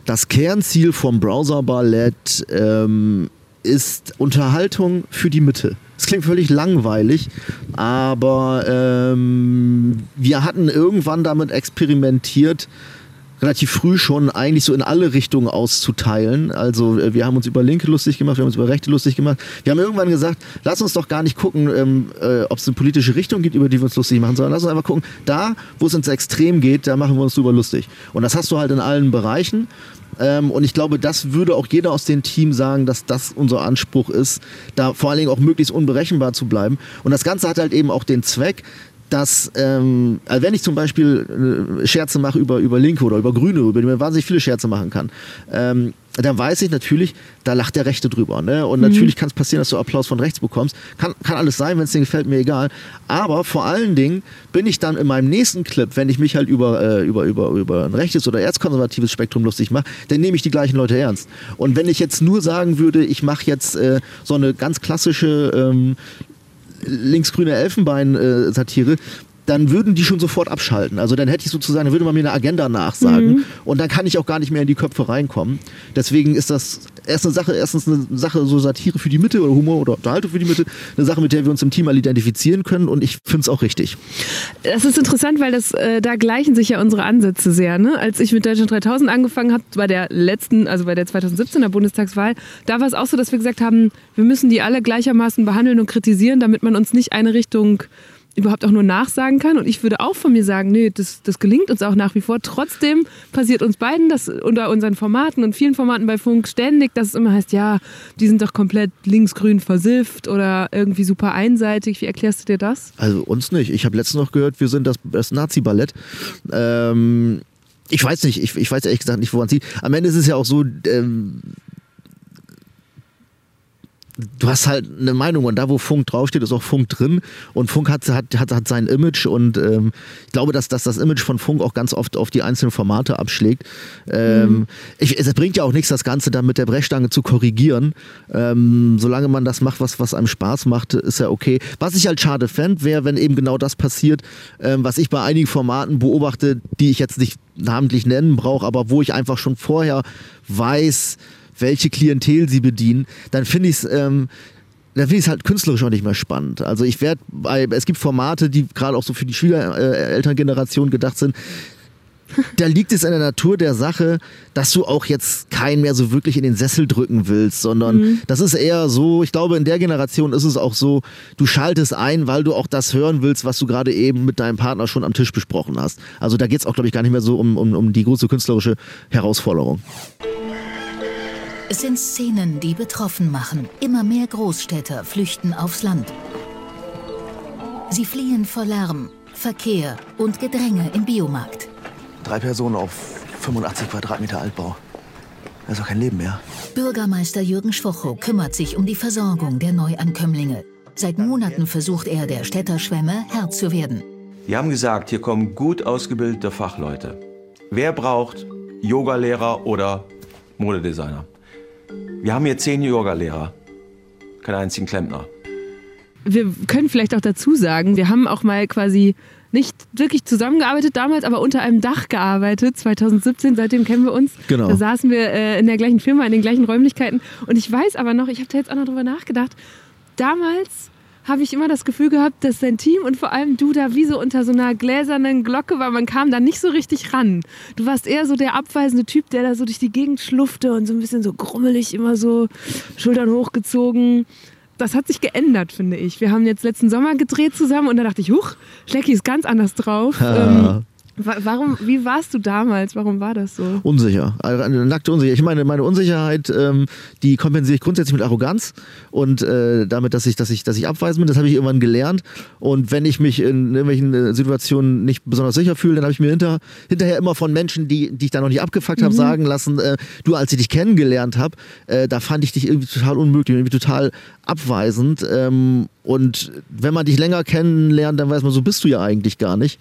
Das Kernziel vom Browser Ballett ähm, ist Unterhaltung für die Mitte. Es klingt völlig langweilig, aber ähm, wir hatten irgendwann damit experimentiert, relativ früh schon eigentlich so in alle Richtungen auszuteilen. Also äh, wir haben uns über Linke lustig gemacht, wir haben uns über Rechte lustig gemacht. Wir haben irgendwann gesagt, lass uns doch gar nicht gucken, ähm, äh, ob es eine politische Richtung gibt, über die wir uns lustig machen, sondern lass uns einfach gucken, da, wo es ins Extrem geht, da machen wir uns drüber lustig. Und das hast du halt in allen Bereichen. Ähm, und ich glaube, das würde auch jeder aus dem Team sagen, dass das unser Anspruch ist, da vor allen Dingen auch möglichst unberechenbar zu bleiben. Und das Ganze hat halt eben auch den Zweck, dass ähm, also wenn ich zum Beispiel äh, Scherze mache über, über Linke oder über Grüne, über die man wahnsinnig viele Scherze machen kann, ähm, dann weiß ich natürlich, da lacht der Rechte drüber. Ne? Und mhm. natürlich kann es passieren, dass du Applaus von rechts bekommst. Kann, kann alles sein, wenn es dir gefällt, mir egal. Aber vor allen Dingen bin ich dann in meinem nächsten Clip, wenn ich mich halt über, äh, über, über, über ein rechtes oder erzkonservatives Spektrum lustig mache, dann nehme ich die gleichen Leute ernst. Und wenn ich jetzt nur sagen würde, ich mache jetzt äh, so eine ganz klassische ähm, linksgrüne Elfenbein-Satire, dann würden die schon sofort abschalten. Also dann hätte ich sozusagen, dann würde man mir eine Agenda nachsagen mhm. und dann kann ich auch gar nicht mehr in die Köpfe reinkommen. Deswegen ist das erst eine Sache, erstens eine Sache so Satire für die Mitte oder Humor oder Unterhaltung für die Mitte, eine Sache, mit der wir uns im Team mal identifizieren können und ich finde es auch richtig. Das ist interessant, weil das, äh, da gleichen sich ja unsere Ansätze sehr. Ne? Als ich mit Deutschland 3000 angefangen habe, bei der letzten, also bei der 2017er Bundestagswahl, da war es auch so, dass wir gesagt haben, wir müssen die alle gleichermaßen behandeln und kritisieren, damit man uns nicht eine Richtung überhaupt auch nur nachsagen kann. Und ich würde auch von mir sagen, nee, das, das gelingt uns auch nach wie vor. Trotzdem passiert uns beiden das unter unseren Formaten und vielen Formaten bei Funk ständig, dass es immer heißt, ja, die sind doch komplett linksgrün versifft oder irgendwie super einseitig. Wie erklärst du dir das? Also uns nicht. Ich habe letztens noch gehört, wir sind das, das Nazi-Ballett. Ähm, ich weiß nicht, ich, ich weiß ehrlich gesagt nicht, woran es liegt. Am Ende ist es ja auch so, ähm, du hast halt eine Meinung und da, wo Funk draufsteht, ist auch Funk drin und Funk hat, hat, hat, hat sein Image und ähm, ich glaube, dass, dass das Image von Funk auch ganz oft auf die einzelnen Formate abschlägt. Ähm, mhm. ich, es bringt ja auch nichts, das Ganze dann mit der Brechstange zu korrigieren. Ähm, solange man das macht, was, was einem Spaß macht, ist ja okay. Was ich halt schade fände, wäre, wenn eben genau das passiert, ähm, was ich bei einigen Formaten beobachte, die ich jetzt nicht namentlich nennen brauche, aber wo ich einfach schon vorher weiß, welche Klientel sie bedienen, dann finde ich es ähm, dann finde ich es halt künstlerisch auch nicht mehr spannend. Also ich werde bei, es gibt Formate, die gerade auch so für die Schülerelterngeneration gedacht sind. Da liegt es in der Natur der Sache, dass du auch jetzt keinen mehr so wirklich in den Sessel drücken willst, sondern mhm. das ist eher so, ich glaube, in der Generation ist es auch so, du schaltest ein, weil du auch das hören willst, was du gerade eben mit deinem Partner schon am Tisch besprochen hast. Also da geht es auch, glaube ich, gar nicht mehr so um, um, um die große künstlerische Herausforderung. Es sind Szenen, die betroffen machen. Immer mehr Großstädter flüchten aufs Land. Sie fliehen vor Lärm, Verkehr und Gedränge im Biomarkt. Drei Personen auf 85 Quadratmeter Altbau. Da ist auch kein Leben mehr. Bürgermeister Jürgen Schwocho kümmert sich um die Versorgung der Neuankömmlinge. Seit Monaten versucht er, der Städterschwemme Herr zu werden. Wir haben gesagt, hier kommen gut ausgebildete Fachleute. Wer braucht Yogalehrer oder Modedesigner? Wir haben hier zehn Yoga-Lehrer, keinen einzigen Klempner. wir können vielleicht auch dazu sagen, wir haben auch mal quasi nicht wirklich zusammengearbeitet damals, aber unter einem Dach gearbeitet, 2017, seitdem kennen wir uns. Genau. Da saßen wir äh, in der gleichen Firma, in den gleichen Räumlichkeiten. Und ich weiß aber noch, ich habe da jetzt auch noch drüber nachgedacht, damals habe ich immer das Gefühl gehabt, dass dein Team und vor allem du da wie so unter so einer gläsernen Glocke war. Man kam da nicht so richtig ran. Du warst eher so der abweisende Typ, der da so durch die Gegend schlufte und so ein bisschen so grummelig, immer so Schultern hochgezogen. Das hat sich geändert, finde ich. Wir haben jetzt letzten Sommer gedreht zusammen und da dachte ich, huch, Schlecki ist ganz anders drauf. Ähm, warum, wie warst du damals? Warum war das so? Unsicher, also eine nackte Unsicherheit. Ich meine, meine Unsicherheit, ähm, die kompensiere ich grundsätzlich mit Arroganz und äh, damit, dass ich, dass ich, dass ich abweisend bin. Das habe ich irgendwann gelernt. Und wenn ich mich in irgendwelchen äh, Situationen nicht besonders sicher fühle, dann habe ich mir hinter, hinterher immer von Menschen, die, die ich da noch nicht abgefuckt habe, sagen lassen, äh, du, als ich dich kennengelernt habe, äh, da fand ich dich irgendwie total unmöglich, irgendwie total abweisend. Ähm, und wenn man dich länger kennenlernt, dann weiß man, so bist du ja eigentlich gar nicht.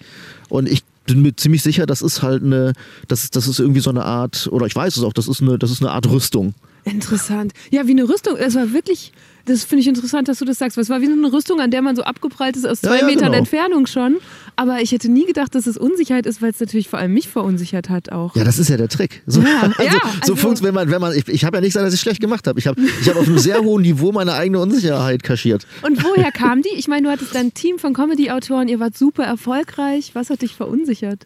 Und ich bin mir ziemlich sicher, das ist halt eine, das, ist- das ist irgendwie so eine Art, oder ich weiß es auch, das ist eine, das ist eine Art Rüstung. Interessant. Ja, wie eine Rüstung. Es war wirklich, das finde ich interessant, dass du das sagst. weil Es war wie so eine Rüstung, an der man so abgeprallt ist aus Ja, zwei ja, Metern genau. Entfernung schon. Aber ich hätte nie gedacht, dass es Unsicherheit ist, weil es natürlich vor allem mich verunsichert hat auch. Ja, das ist ja der Trick. So, Ja, also, ja, so also- funktioniert, wenn man, wenn man, ich, ich habe ja nicht gesagt, dass ich schlecht gemacht habe. Ich habe ich hab auf einem sehr hohen Niveau meine eigene Unsicherheit kaschiert. Und woher kam die? Ich meine, du hattest ein Team von Comedy-Autoren, ihr wart super erfolgreich. Was hat dich verunsichert?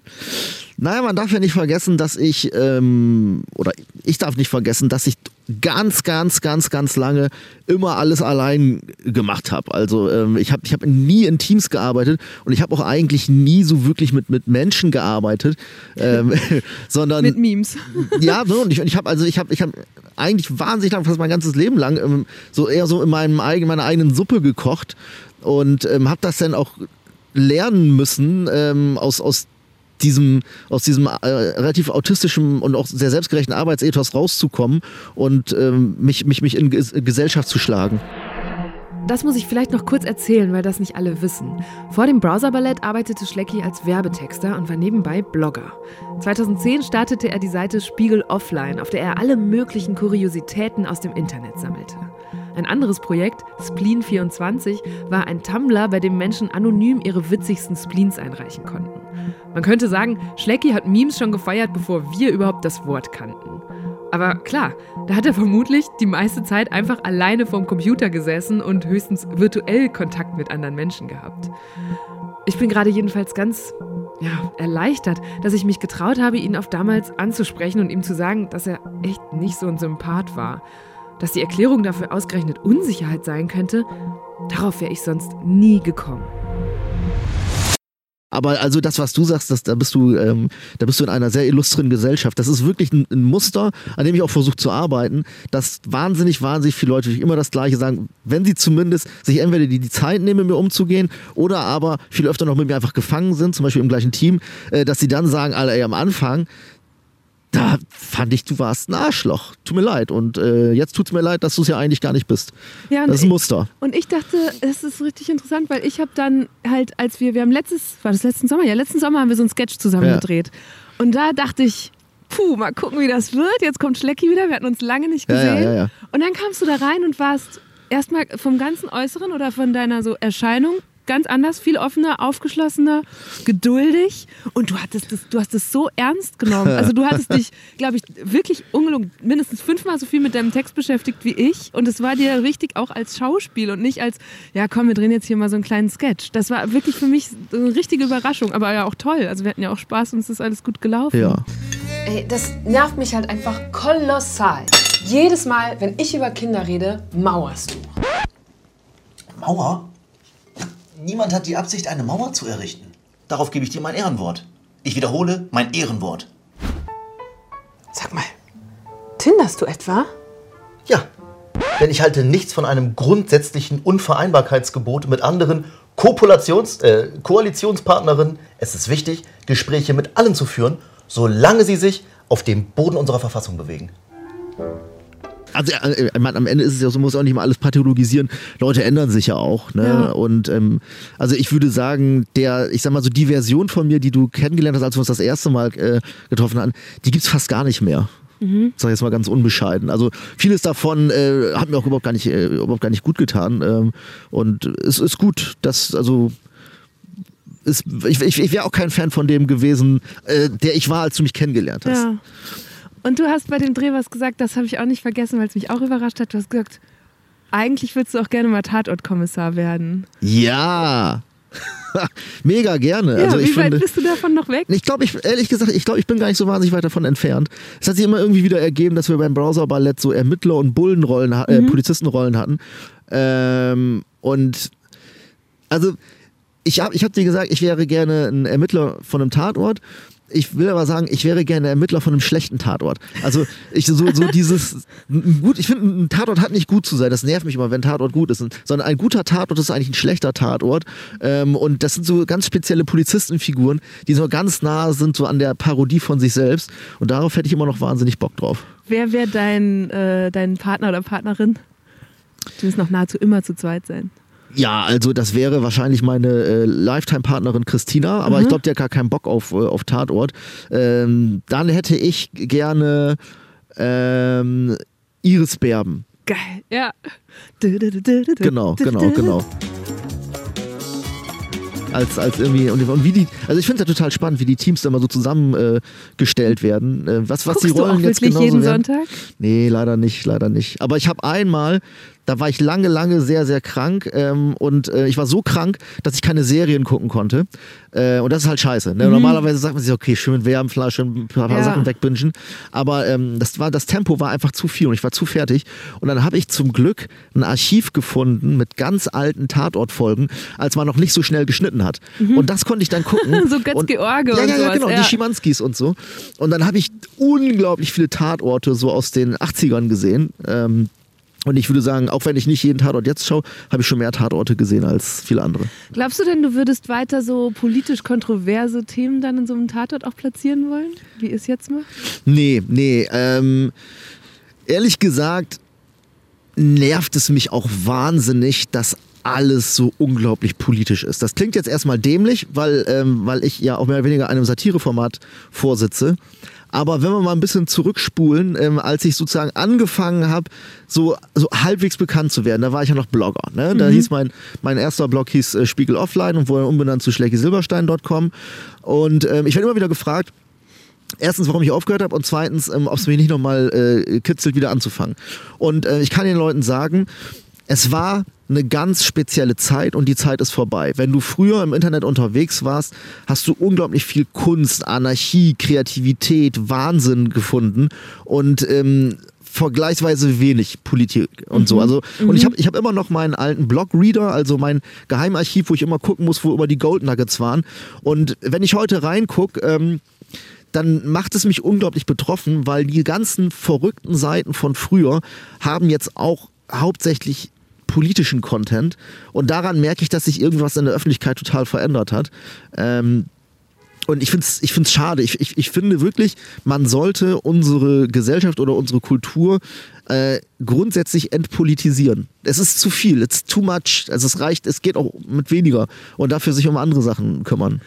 Naja, man darf ja nicht vergessen, dass ich, ähm, oder ich darf nicht vergessen, dass ich ganz, ganz, ganz, ganz lange immer alles allein gemacht habe. Also ähm, ich habe ich hab nie in Teams gearbeitet und ich habe auch eigentlich nie so wirklich mit, mit Menschen gearbeitet, ähm, sondern Mit Memes. ja, so, und ich, und ich habe also ich habe ich habe eigentlich wahnsinnig lang, fast mein ganzes Leben lang, ähm, so eher so in meinem eigenen, meiner eigenen Suppe gekocht und ähm, habe das dann auch lernen müssen ähm, aus aus diesem, aus diesem äh, relativ autistischen und auch sehr selbstgerechten Arbeitsethos rauszukommen und ähm, mich, mich, mich in Ges Gesellschaft zu schlagen. Das muss ich vielleicht noch kurz erzählen, weil das nicht alle wissen. Vor dem Browserballett arbeitete Schlecki als Werbetexter und war nebenbei Blogger. 2010 startete er die Seite Spiegel Offline, auf der er alle möglichen Kuriositäten aus dem Internet sammelte. Ein anderes Projekt, Spleen24, war ein Tumblr, bei dem Menschen anonym ihre witzigsten Spleens einreichen konnten. Man könnte sagen, Schlecki hat Memes schon gefeiert, bevor wir überhaupt das Wort kannten. Aber klar, da hat er vermutlich die meiste Zeit einfach alleine vorm Computer gesessen und höchstens virtuell Kontakt mit anderen Menschen gehabt. Ich bin gerade jedenfalls ganz ja, erleichtert, dass ich mich getraut habe, ihn auf damals anzusprechen und ihm zu sagen, dass er echt nicht so ein Sympath war. Dass die Erklärung dafür ausgerechnet Unsicherheit sein könnte, darauf wäre ich sonst nie gekommen. Aber also das, was du sagst, das, da bist du, ähm, da bist du in einer sehr illustren Gesellschaft. Das ist wirklich ein, ein Muster, an dem ich auch versuche zu arbeiten, dass wahnsinnig, wahnsinnig viele Leute immer das Gleiche sagen, wenn sie zumindest sich entweder die, die Zeit nehmen, mit mir umzugehen, oder aber viel öfter noch mit mir einfach gefangen sind, zum Beispiel im gleichen Team, äh, dass sie dann sagen, ey, am Anfang, da fand ich, du warst ein Arschloch. Tut mir leid. Und äh, jetzt tut es mir leid, dass du es ja eigentlich gar nicht bist. Ja, das ist ein ich- Muster. Und ich dachte, es ist richtig interessant, weil ich habe dann halt, als wir, wir haben letztes, war das letzten Sommer? Ja, letzten Sommer haben wir so einen Sketch zusammen Ja. gedreht. Und da dachte ich, puh, mal gucken, wie das wird. Jetzt kommt Schlecki wieder, wir hatten uns lange nicht gesehen. ja, ja. Und dann kamst du da rein und warst erstmal vom ganzen Äußeren oder von deiner so Erscheinung ganz anders, viel offener, aufgeschlossener, geduldig. Und du hattest das, du hast es so ernst genommen. Also du hattest dich, glaube ich, wirklich ungelogen mindestens fünfmal so viel mit deinem Text beschäftigt wie ich. Und es war dir richtig auch als Schauspiel und nicht als, ja komm, wir drehen jetzt hier mal so einen kleinen Sketch. Das war wirklich für mich eine richtige Überraschung, aber ja auch toll. Also wir hatten ja auch Spaß und es ist alles gut gelaufen. Ja. Ey, das nervt mich halt einfach kolossal. Jedes Mal, wenn ich über Kinder rede, mauerst du. Mauer? Niemand hat die Absicht, eine Mauer zu errichten. Darauf gebe ich dir mein Ehrenwort. Ich wiederhole mein Ehrenwort. Sag mal, tinderst du etwa? Ja, denn ich halte nichts von einem grundsätzlichen Unvereinbarkeitsgebot mit anderen Kopulations äh, Koalitionspartnerinnen. Es ist wichtig, Gespräche mit allen zu führen, solange sie sich auf dem Boden unserer Verfassung bewegen. Also äh, ich meine, am Ende ist es ja so, man muss auch nicht mal alles pathologisieren. Leute ändern sich ja auch. Ne? Ja. Und ähm, also ich würde sagen, der, ich sag mal so, die Version von mir, die du kennengelernt hast, als wir uns das erste Mal äh, getroffen hatten, die gibt's fast gar nicht mehr. Mhm. Sag ich jetzt mal ganz unbescheiden. Also vieles davon äh, hat mir auch überhaupt gar nicht, äh, überhaupt gar nicht gut getan. Ähm, und es ist gut, dass, also ist, ich, ich, ich wäre auch kein Fan von dem gewesen, äh, der ich war, als du mich kennengelernt hast. Ja. Und du hast bei dem Dreh was gesagt, das habe ich auch nicht vergessen, weil es mich auch überrascht hat. Du hast gesagt, eigentlich würdest du auch gerne mal Tatortkommissar werden. Ja. Mega gerne. Ja, also ich wie weit finde, bist du davon noch weg? Ich glaube, ich, ehrlich gesagt, ich glaube, ich bin gar nicht so wahnsinnig weit davon entfernt. Es hat sich immer irgendwie wieder ergeben, dass wir beim Browser-Ballett so Ermittler- und Bullenrollen, äh, Mhm. Polizistenrollen hatten. Ähm, und also, ich habe ich hab dir gesagt, ich wäre gerne ein Ermittler von einem Tatort. Ich will aber sagen, ich wäre gerne Ermittler von einem schlechten Tatort. Also ich so, so dieses gut, ich finde, ein Tatort hat nicht gut zu sein. Das nervt mich immer, wenn ein Tatort gut ist. Sondern ein guter Tatort ist eigentlich ein schlechter Tatort. Ähm, und das sind so ganz spezielle Polizistenfiguren, die so ganz nah sind so an der Parodie von sich selbst. Und darauf hätte ich immer noch wahnsinnig Bock drauf. Wer wäre dein, äh, dein Partner oder Partnerin? Du müsst noch nahezu immer zu zweit sein. Ja, also das wäre wahrscheinlich meine äh, Lifetime-Partnerin Christina, aber ich glaube, die hat gar keinen Bock auf, äh, auf Tatort. Ähm, dann hätte ich gerne ähm, Iris Berben. Geil, ja. Du, du, du, du, du, Genau, du, genau, du. genau. Als, als irgendwie, und, wie die, also ich finde es ja total spannend, wie die Teams da immer so zusammengestellt äh, werden. Äh, was, was Guckst die du Rollen auch jetzt wirklich genau jeden werden. Sonntag? Nee, leider nicht, leider nicht. Aber ich habe einmal, da war ich lange, lange sehr, sehr krank ähm, und äh, ich war so krank, dass ich keine Serien gucken konnte. Äh, und das ist halt scheiße. Ne? Normalerweise sagt man sich, okay, schön mit Wärmflasche, ein paar, Ja. Sachen wegbingen. Aber ähm, das, war, das Tempo war einfach zu viel und ich war zu fertig. Und dann habe ich zum Glück ein Archiv gefunden mit ganz alten Tatortfolgen, als man noch nicht so schnell geschnitten hat. Und das konnte ich dann gucken. Mhm. So Götz und, George ja, und ja, ja, sowas, genau, ja. die Schimanskis und so. Und dann habe ich unglaublich viele Tatorte so aus den 80ern gesehen. Ähm, und ich würde sagen, auch wenn ich nicht jeden Tatort jetzt schaue, habe ich schon mehr Tatorte gesehen als viele andere. Glaubst du denn, du würdest weiter so politisch kontroverse Themen dann in so einem Tatort auch platzieren wollen, wie ihr es jetzt macht? Nee, nee. Ähm, ehrlich gesagt nervt es mich auch wahnsinnig, dass alles so unglaublich politisch ist. Das klingt jetzt erstmal dämlich, weil, ähm, weil ich ja auch mehr oder weniger einem Satireformat vorsitze. Aber wenn wir mal ein bisschen zurückspulen, ähm, als ich sozusagen angefangen habe, so, so halbwegs bekannt zu werden, da war ich ja noch Blogger. Ne? Da hieß mein, mein erster Blog hieß äh, Spiegel Offline und wurde umbenannt zu schleckisilberstein.com. Und ähm, ich werde immer wieder gefragt, erstens, warum ich aufgehört habe und zweitens, ähm, ob es mich nicht nochmal äh, kitzelt, wieder anzufangen. Und äh, ich kann den Leuten sagen, es war eine ganz spezielle Zeit und die Zeit ist vorbei. Wenn du früher im Internet unterwegs warst, hast du unglaublich viel Kunst, Anarchie, Kreativität, Wahnsinn gefunden und ähm, vergleichsweise wenig Politik und so. Also und ich habe ich habe immer noch meinen alten Blog-Reader, also mein Geheimarchiv, wo ich immer gucken muss, wo immer die Gold Nuggets waren. Und wenn ich heute reingucke, ähm, dann macht es mich unglaublich betroffen, weil die ganzen verrückten Seiten von früher haben jetzt auch hauptsächlich politischen Content und daran merke ich, dass sich irgendwas in der Öffentlichkeit total verändert hat. Ähm, und ich finde es ich find's schade. Ich, ich, ich finde wirklich, man sollte unsere Gesellschaft oder unsere Kultur äh, grundsätzlich entpolitisieren. Es ist zu viel, it's too much. Also es reicht, es geht auch mit weniger und dafür sich um andere Sachen kümmern.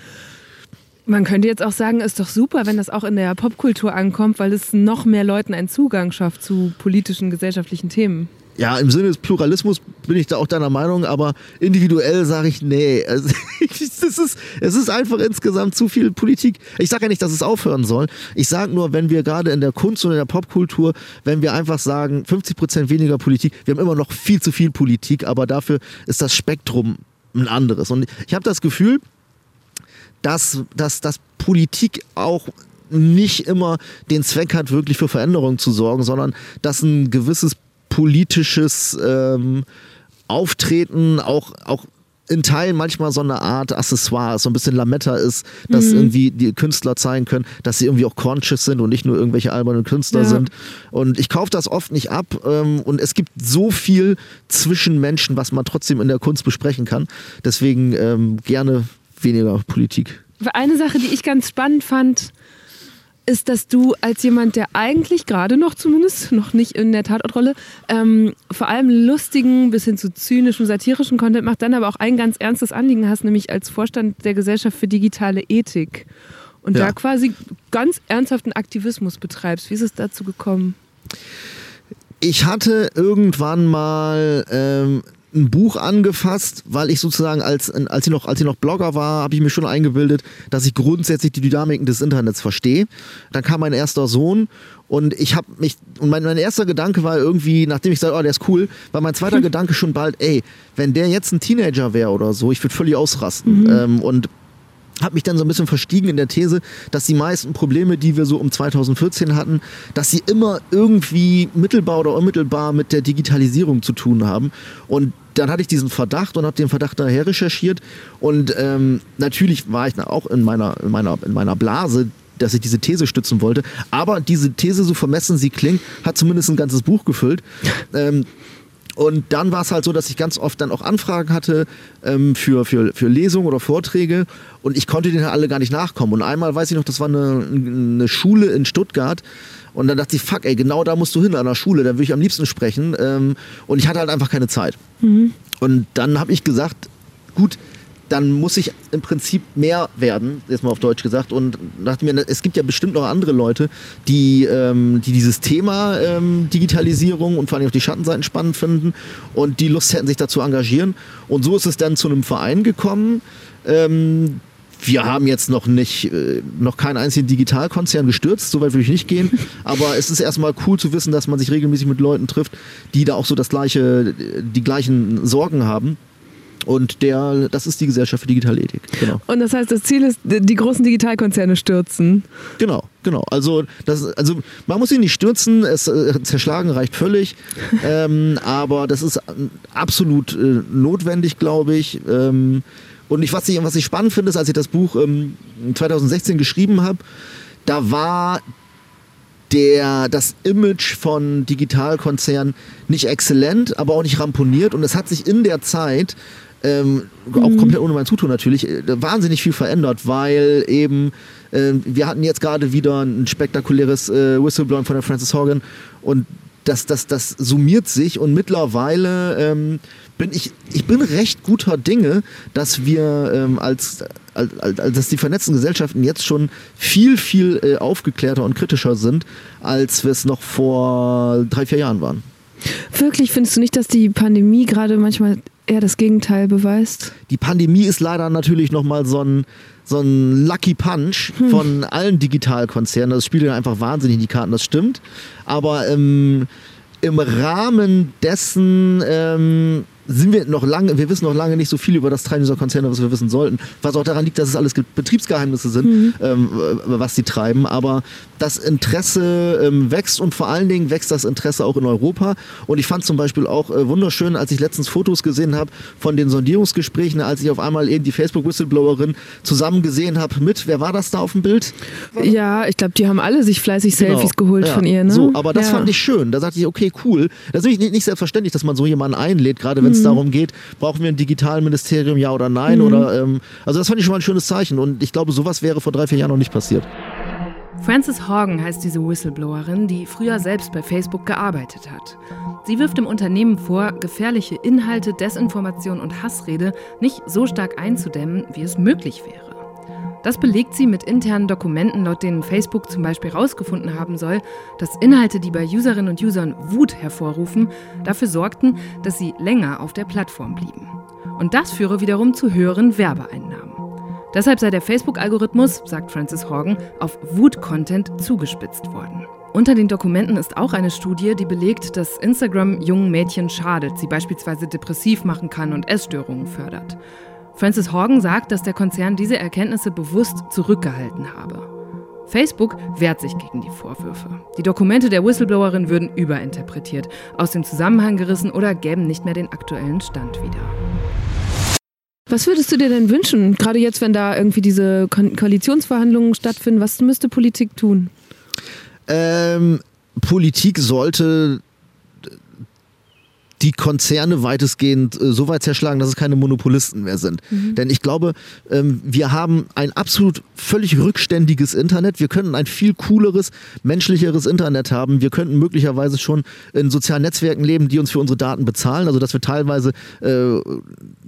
Man könnte jetzt auch sagen, ist doch super, wenn das auch in der Popkultur ankommt, weil es noch mehr Leuten einen Zugang schafft zu politischen, gesellschaftlichen Themen. Ja, im Sinne des Pluralismus bin ich da auch deiner Meinung, aber individuell sage ich nee. Also, es, ist, es ist einfach insgesamt zu viel Politik. Ich sage ja nicht, dass es aufhören soll. Ich sage nur, wenn wir gerade in der Kunst und in der Popkultur, wenn wir einfach sagen, 50 Prozent weniger Politik, wir haben immer noch viel zu viel Politik, aber dafür ist das Spektrum ein anderes. Und ich habe das Gefühl, dass, dass, dass Politik auch nicht immer den Zweck hat, wirklich für Veränderungen zu sorgen, sondern dass ein gewisses politisches ähm, Auftreten auch, auch in Teilen manchmal so eine Art Accessoire, so ein bisschen Lametta ist, dass irgendwie die Künstler zeigen können, dass sie irgendwie auch conscious sind und nicht nur irgendwelche albernen Künstler Ja. sind. Und ich kaufe das oft nicht ab. Ähm, und es gibt so viel zwischen Menschen, was man trotzdem in der Kunst besprechen kann. Deswegen ähm, gerne weniger Politik. Eine Sache, die ich ganz spannend fand, ist, dass du als jemand, der eigentlich gerade noch zumindest, noch nicht in der Tatortrolle, ähm, vor allem lustigen, bis hin zu zynischen, satirischen Content macht, dann aber auch ein ganz ernstes Anliegen hast, nämlich als Vorstand der Gesellschaft für digitale Ethik. und Ja. da quasi ganz ernsthaften Aktivismus betreibst. Wie ist es dazu gekommen? Ich hatte irgendwann mal ähm, ein Buch angefasst, weil ich sozusagen als, als, ich, noch, als ich noch Blogger war, habe ich mir schon eingebildet, dass ich grundsätzlich die Dynamiken des Internets verstehe. Dann kam mein erster Sohn und ich habe mich, und mein, mein erster Gedanke war irgendwie, nachdem ich sagte, oh, der ist cool, war mein zweiter Gedanke schon bald, ey, wenn der jetzt ein Teenager wäre oder so, ich würde völlig ausrasten. Ähm, und habe mich dann so ein bisschen verstiegen in der These, dass die meisten Probleme, die wir so um 2014 hatten, dass sie immer irgendwie mittelbar oder unmittelbar mit der Digitalisierung zu tun haben. Und dann hatte ich diesen Verdacht und habe den Verdacht daher recherchiert. Und ähm, natürlich war ich auch in meiner, in meiner, in meiner Blase, dass ich diese These stützen wollte. Aber diese These, so vermessen sie klingt, hat zumindest ein ganzes Buch gefüllt. Ähm, und dann war es halt so, dass ich ganz oft dann auch Anfragen hatte ähm, für, für, für Lesungen oder Vorträge und ich konnte denen halt alle gar nicht nachkommen. Und einmal weiß ich noch, das war eine, eine Schule in Stuttgart und dann dachte ich, fuck, ey, genau da musst du hin an der Schule, da würde ich am liebsten sprechen. Ähm, und ich hatte halt einfach keine Zeit. Und dann habe ich gesagt, gut, dann muss ich im Prinzip mehr werden, jetzt mal auf Deutsch gesagt. Und dachte mir, es gibt ja bestimmt noch andere Leute, die, ähm, die dieses Thema ähm, Digitalisierung und vor allem auch die Schattenseiten spannend finden und die Lust hätten, sich dazu engagieren. Und so ist es dann zu einem Verein gekommen. Ähm, wir haben jetzt noch nicht, äh, noch keinen einzigen Digitalkonzern gestürzt, soweit würde ich nicht gehen. Aber es ist erstmal cool zu wissen, dass man sich regelmäßig mit Leuten trifft, die da auch so das gleiche, die gleichen Sorgen haben. Und der, das ist die Gesellschaft für digitale Ethik. Genau. Und das heißt, das Ziel ist, die großen Digitalkonzerne stürzen. Genau, genau. Also, das, also man muss ihn nicht stürzen, es äh, zerschlagen reicht völlig. ähm, aber das ist ähm, absolut äh, notwendig, glaube ich. Ähm, und ich, was, ich, was ich spannend finde, ist, als ich das Buch ähm, 2016 geschrieben habe, da war der, das Image von Digitalkonzernen nicht exzellent, aber auch nicht ramponiert. Und es hat sich in der Zeit, ähm, auch komplett ohne mein Zutun natürlich, äh, wahnsinnig viel verändert, weil eben äh, wir hatten jetzt gerade wieder ein spektakuläres äh, Whistleblowing von der Frances Hogan und das, das, das summiert sich und mittlerweile ähm, bin ich, ich bin recht guter Dinge, dass wir ähm, als, als, als, als dass die vernetzten Gesellschaften jetzt schon viel, viel äh, aufgeklärter und kritischer sind, als wir es noch vor drei, vier Jahren waren. Wirklich, findest du nicht, dass die Pandemie gerade manchmal eher das Gegenteil beweist? Die Pandemie ist leider natürlich nochmal so ein, so ein Lucky Punch von allen Digitalkonzernen. Das spielt ja einfach wahnsinnig in die Karten, das stimmt. Aber ähm, im Rahmen dessen ähm, sind wir noch lange, wir wissen noch lange nicht so viel über das Treiben dieser Konzerne, was wir wissen sollten. Was auch daran liegt, dass es alles Ge- Betriebsgeheimnisse sind, ähm, äh, was sie treiben. Aber das Interesse ähm, wächst und vor allen Dingen wächst das Interesse auch in Europa. Und ich fand zum Beispiel auch äh, wunderschön, als ich letztens Fotos gesehen habe von den Sondierungsgesprächen, als ich auf einmal eben die Facebook-Whistleblowerin zusammen gesehen habe mit, wer war das da auf dem Bild? Ja, ich glaube, die haben alle sich fleißig Genau. Selfies geholt Ja. von ihr. Ne? So, aber das ja. fand ich schön. Da sagte ich, okay, cool. Das ist nicht, nicht selbstverständlich, dass man so jemanden einlädt, gerade wenn es darum geht, brauchen wir ein Digitalministerium, ja oder nein? Oder, ähm, also das fand ich schon mal ein schönes Zeichen. Und ich glaube, sowas wäre vor drei, vier Jahren noch nicht passiert. Frances Horgan heißt diese Whistleblowerin, die früher selbst bei Facebook gearbeitet hat. Sie wirft dem Unternehmen vor, gefährliche Inhalte, Desinformation und Hassrede nicht so stark einzudämmen, wie es möglich wäre. Das belegt sie mit internen Dokumenten, laut denen Facebook zum Beispiel herausgefunden haben soll, dass Inhalte, die bei Userinnen und Usern Wut hervorrufen, dafür sorgten, dass sie länger auf der Plattform blieben. Und das führe wiederum zu höheren Werbeeinnahmen. Deshalb sei der Facebook-Algorithmus, sagt Francis Horgan, auf Wut-Content zugespitzt worden. Unter den Dokumenten ist auch eine Studie, die belegt, dass Instagram jungen Mädchen schadet, sie beispielsweise depressiv machen kann und Essstörungen fördert. Francis Horgan sagt, dass der Konzern diese Erkenntnisse bewusst zurückgehalten habe. Facebook wehrt sich gegen die Vorwürfe. Die Dokumente der Whistleblowerin würden überinterpretiert, aus dem Zusammenhang gerissen oder gäben nicht mehr den aktuellen Stand wieder. Was würdest du dir denn wünschen, gerade jetzt, wenn da irgendwie diese Ko Koalitionsverhandlungen stattfinden? Was müsste Politik tun? Ähm, Politik sollte die Konzerne weitestgehend äh, so weit zerschlagen, dass es keine Monopolisten mehr sind. Denn ich glaube, ähm, wir haben ein absolut völlig rückständiges Internet. Wir könnten ein viel cooleres, menschlicheres Internet haben. Wir könnten möglicherweise schon in sozialen Netzwerken leben, die uns für unsere Daten bezahlen. Also dass wir teilweise äh, eine,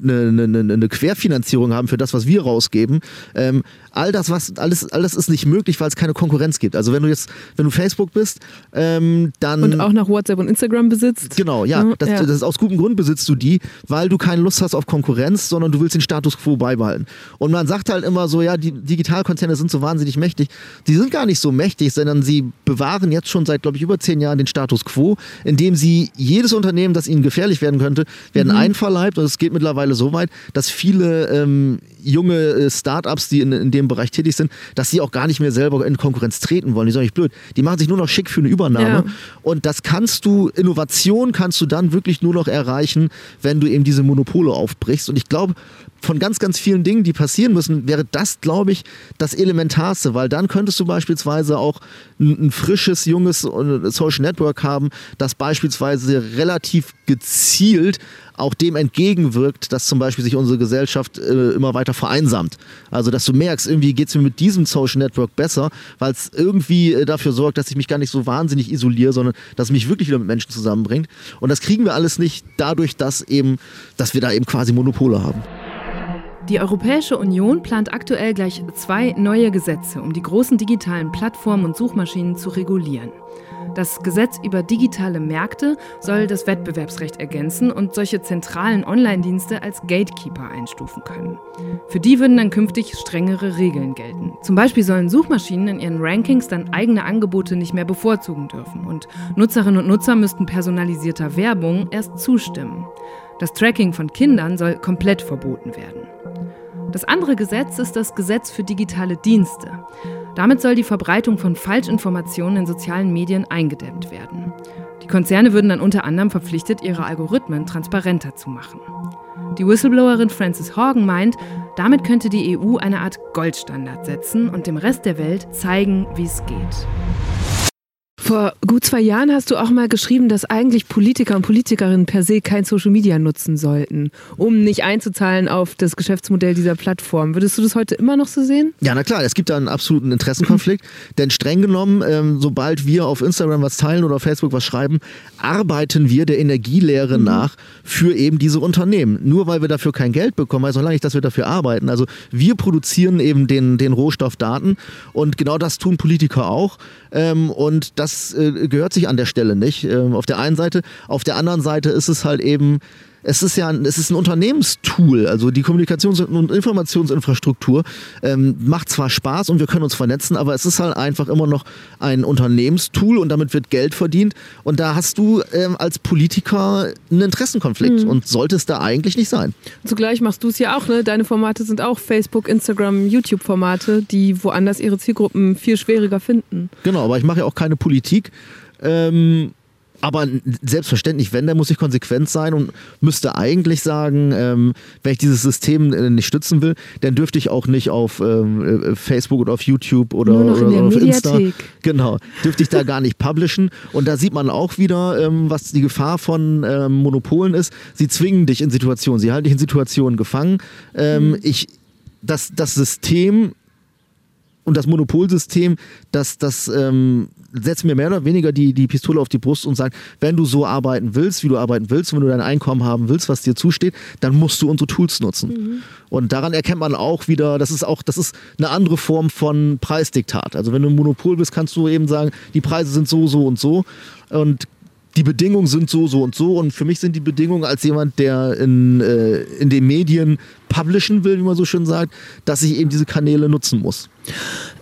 eine, eine Querfinanzierung haben für das, was wir rausgeben. Ähm, all das, was, alles, alles ist nicht möglich, weil es keine Konkurrenz gibt. Also wenn du jetzt, wenn du Facebook bist, ähm, dann. Und auch nach WhatsApp und Instagram besitzt. Genau, ja. Ja, das, ja. das ist aus gutem Grund besitzt du die, weil du keine Lust hast auf Konkurrenz, sondern du willst den Status quo beibehalten. Und man sagt halt immer so, ja, die Digitalkonzerne sind so wahnsinnig mächtig. Die sind gar nicht so mächtig, sondern sie bewahren jetzt schon seit, glaube ich, über zehn Jahren den Status quo, indem sie jedes Unternehmen, das ihnen gefährlich werden könnte, werden einverleibt. Und es geht mittlerweile so weit, dass viele ähm, junge äh, Startups, die in, in dem Bereich tätig sind, dass sie auch gar nicht mehr selber in Konkurrenz treten wollen. Die sind nicht blöd. Die machen sich nur noch schick für eine Übernahme. Ja. Und das kannst du, Innovation kannst du dann wirklich nur noch erreichen, wenn du eben diese Monopole aufbrichst. Und ich glaube, von ganz, ganz vielen Dingen, die passieren müssen, wäre das, glaube ich, das Elementarste, weil dann könntest du beispielsweise auch ein, ein frisches, junges äh, Social Network haben, das beispielsweise relativ gezielt auch dem entgegenwirkt, dass zum Beispiel sich unsere Gesellschaft äh, immer weiter vereinsamt. Also, dass du merkst, irgendwie geht es mir mit diesem Social Network besser, weil es irgendwie äh, dafür sorgt, dass ich mich gar nicht so wahnsinnig isoliere, sondern dass es mich wirklich wieder mit Menschen zusammenbringt. Und das kriegen wir alles nicht dadurch, dass eben, dass wir da eben quasi Monopole haben. Die Europäische Union plant aktuell gleich zwei neue Gesetze, um die großen digitalen Plattformen und Suchmaschinen zu regulieren. Das Gesetz über digitale Märkte soll das Wettbewerbsrecht ergänzen und solche zentralen Online-Dienste als Gatekeeper einstufen können. Für die würden dann künftig strengere Regeln gelten. Zum Beispiel sollen Suchmaschinen in ihren Rankings dann eigene Angebote nicht mehr bevorzugen dürfen und Nutzerinnen und Nutzer müssten personalisierter Werbung erst zustimmen. Das Tracking von Kindern soll komplett verboten werden. Das andere Gesetz ist das Gesetz für digitale Dienste. Damit soll die Verbreitung von Falschinformationen in sozialen Medien eingedämmt werden. Die Konzerne würden dann unter anderem verpflichtet, ihre Algorithmen transparenter zu machen. Die Whistleblowerin Frances Horgan meint, damit könnte die EU eine Art Goldstandard setzen und dem Rest der Welt zeigen, wie es geht. Vor gut zwei Jahren hast du auch mal geschrieben, dass eigentlich Politiker und Politikerinnen per se kein Social Media nutzen sollten, um nicht einzuzahlen auf das Geschäftsmodell dieser Plattform. Würdest du das heute immer noch so sehen? Ja, na klar, es gibt da einen absoluten Interessenkonflikt, denn streng genommen, ähm, sobald wir auf Instagram was teilen oder auf Facebook was schreiben, arbeiten wir der Energielehre nach für eben diese Unternehmen. Nur weil wir dafür kein Geld bekommen, heißt noch lange nicht, dass wir dafür arbeiten. Also wir produzieren eben den, den Rohstoff Daten und genau das tun Politiker auch. Ähm, und das äh, gehört sich an der Stelle nicht. Ähm, auf der einen Seite. Auf der anderen Seite ist es halt eben es ist ja ein, es ist ein Unternehmenstool, also die Kommunikations- und Informationsinfrastruktur ähm, macht zwar Spaß und wir können uns vernetzen, aber es ist halt einfach immer noch ein Unternehmenstool und damit wird Geld verdient und da hast du ähm, als Politiker einen Interessenkonflikt und sollte es da eigentlich nicht sein. Zugleich machst du es ja auch, ne? Deine Formate sind auch Facebook, Instagram, YouTube-Formate, die woanders ihre Zielgruppen viel schwieriger finden. Genau, aber ich mache ja auch keine Politik. Ähm, aber selbstverständlich, wenn, dann muss ich konsequent sein und müsste eigentlich sagen, ähm, wenn ich dieses System äh, nicht stützen will, dann dürfte ich auch nicht auf ähm, äh, Facebook oder auf YouTube oder, noch in oder, der auf Insta. Genau, dürfte ich da gar nicht publishen. Und da sieht man auch wieder, ähm, was die Gefahr von ähm, Monopolen ist. Sie zwingen dich in Situationen, sie halten dich in Situationen gefangen. Ähm, Ich, das, das System und das Monopolsystem, das, das ähm, setzt mir mehr oder weniger die, die Pistole auf die Brust und sagt, wenn du so arbeiten willst, wie du arbeiten willst, wenn du dein Einkommen haben willst, was dir zusteht, dann musst du unsere Tools nutzen. Und daran erkennt man auch wieder, das ist auch, das ist eine andere Form von Preisdiktat. Also wenn du ein Monopol bist, kannst du eben sagen, die Preise sind so, so und so. Und die Bedingungen sind so, so und so. Und für mich sind die Bedingungen als jemand, der in, äh, in den Medien publishen will, wie man so schön sagt, dass ich eben diese Kanäle nutzen muss.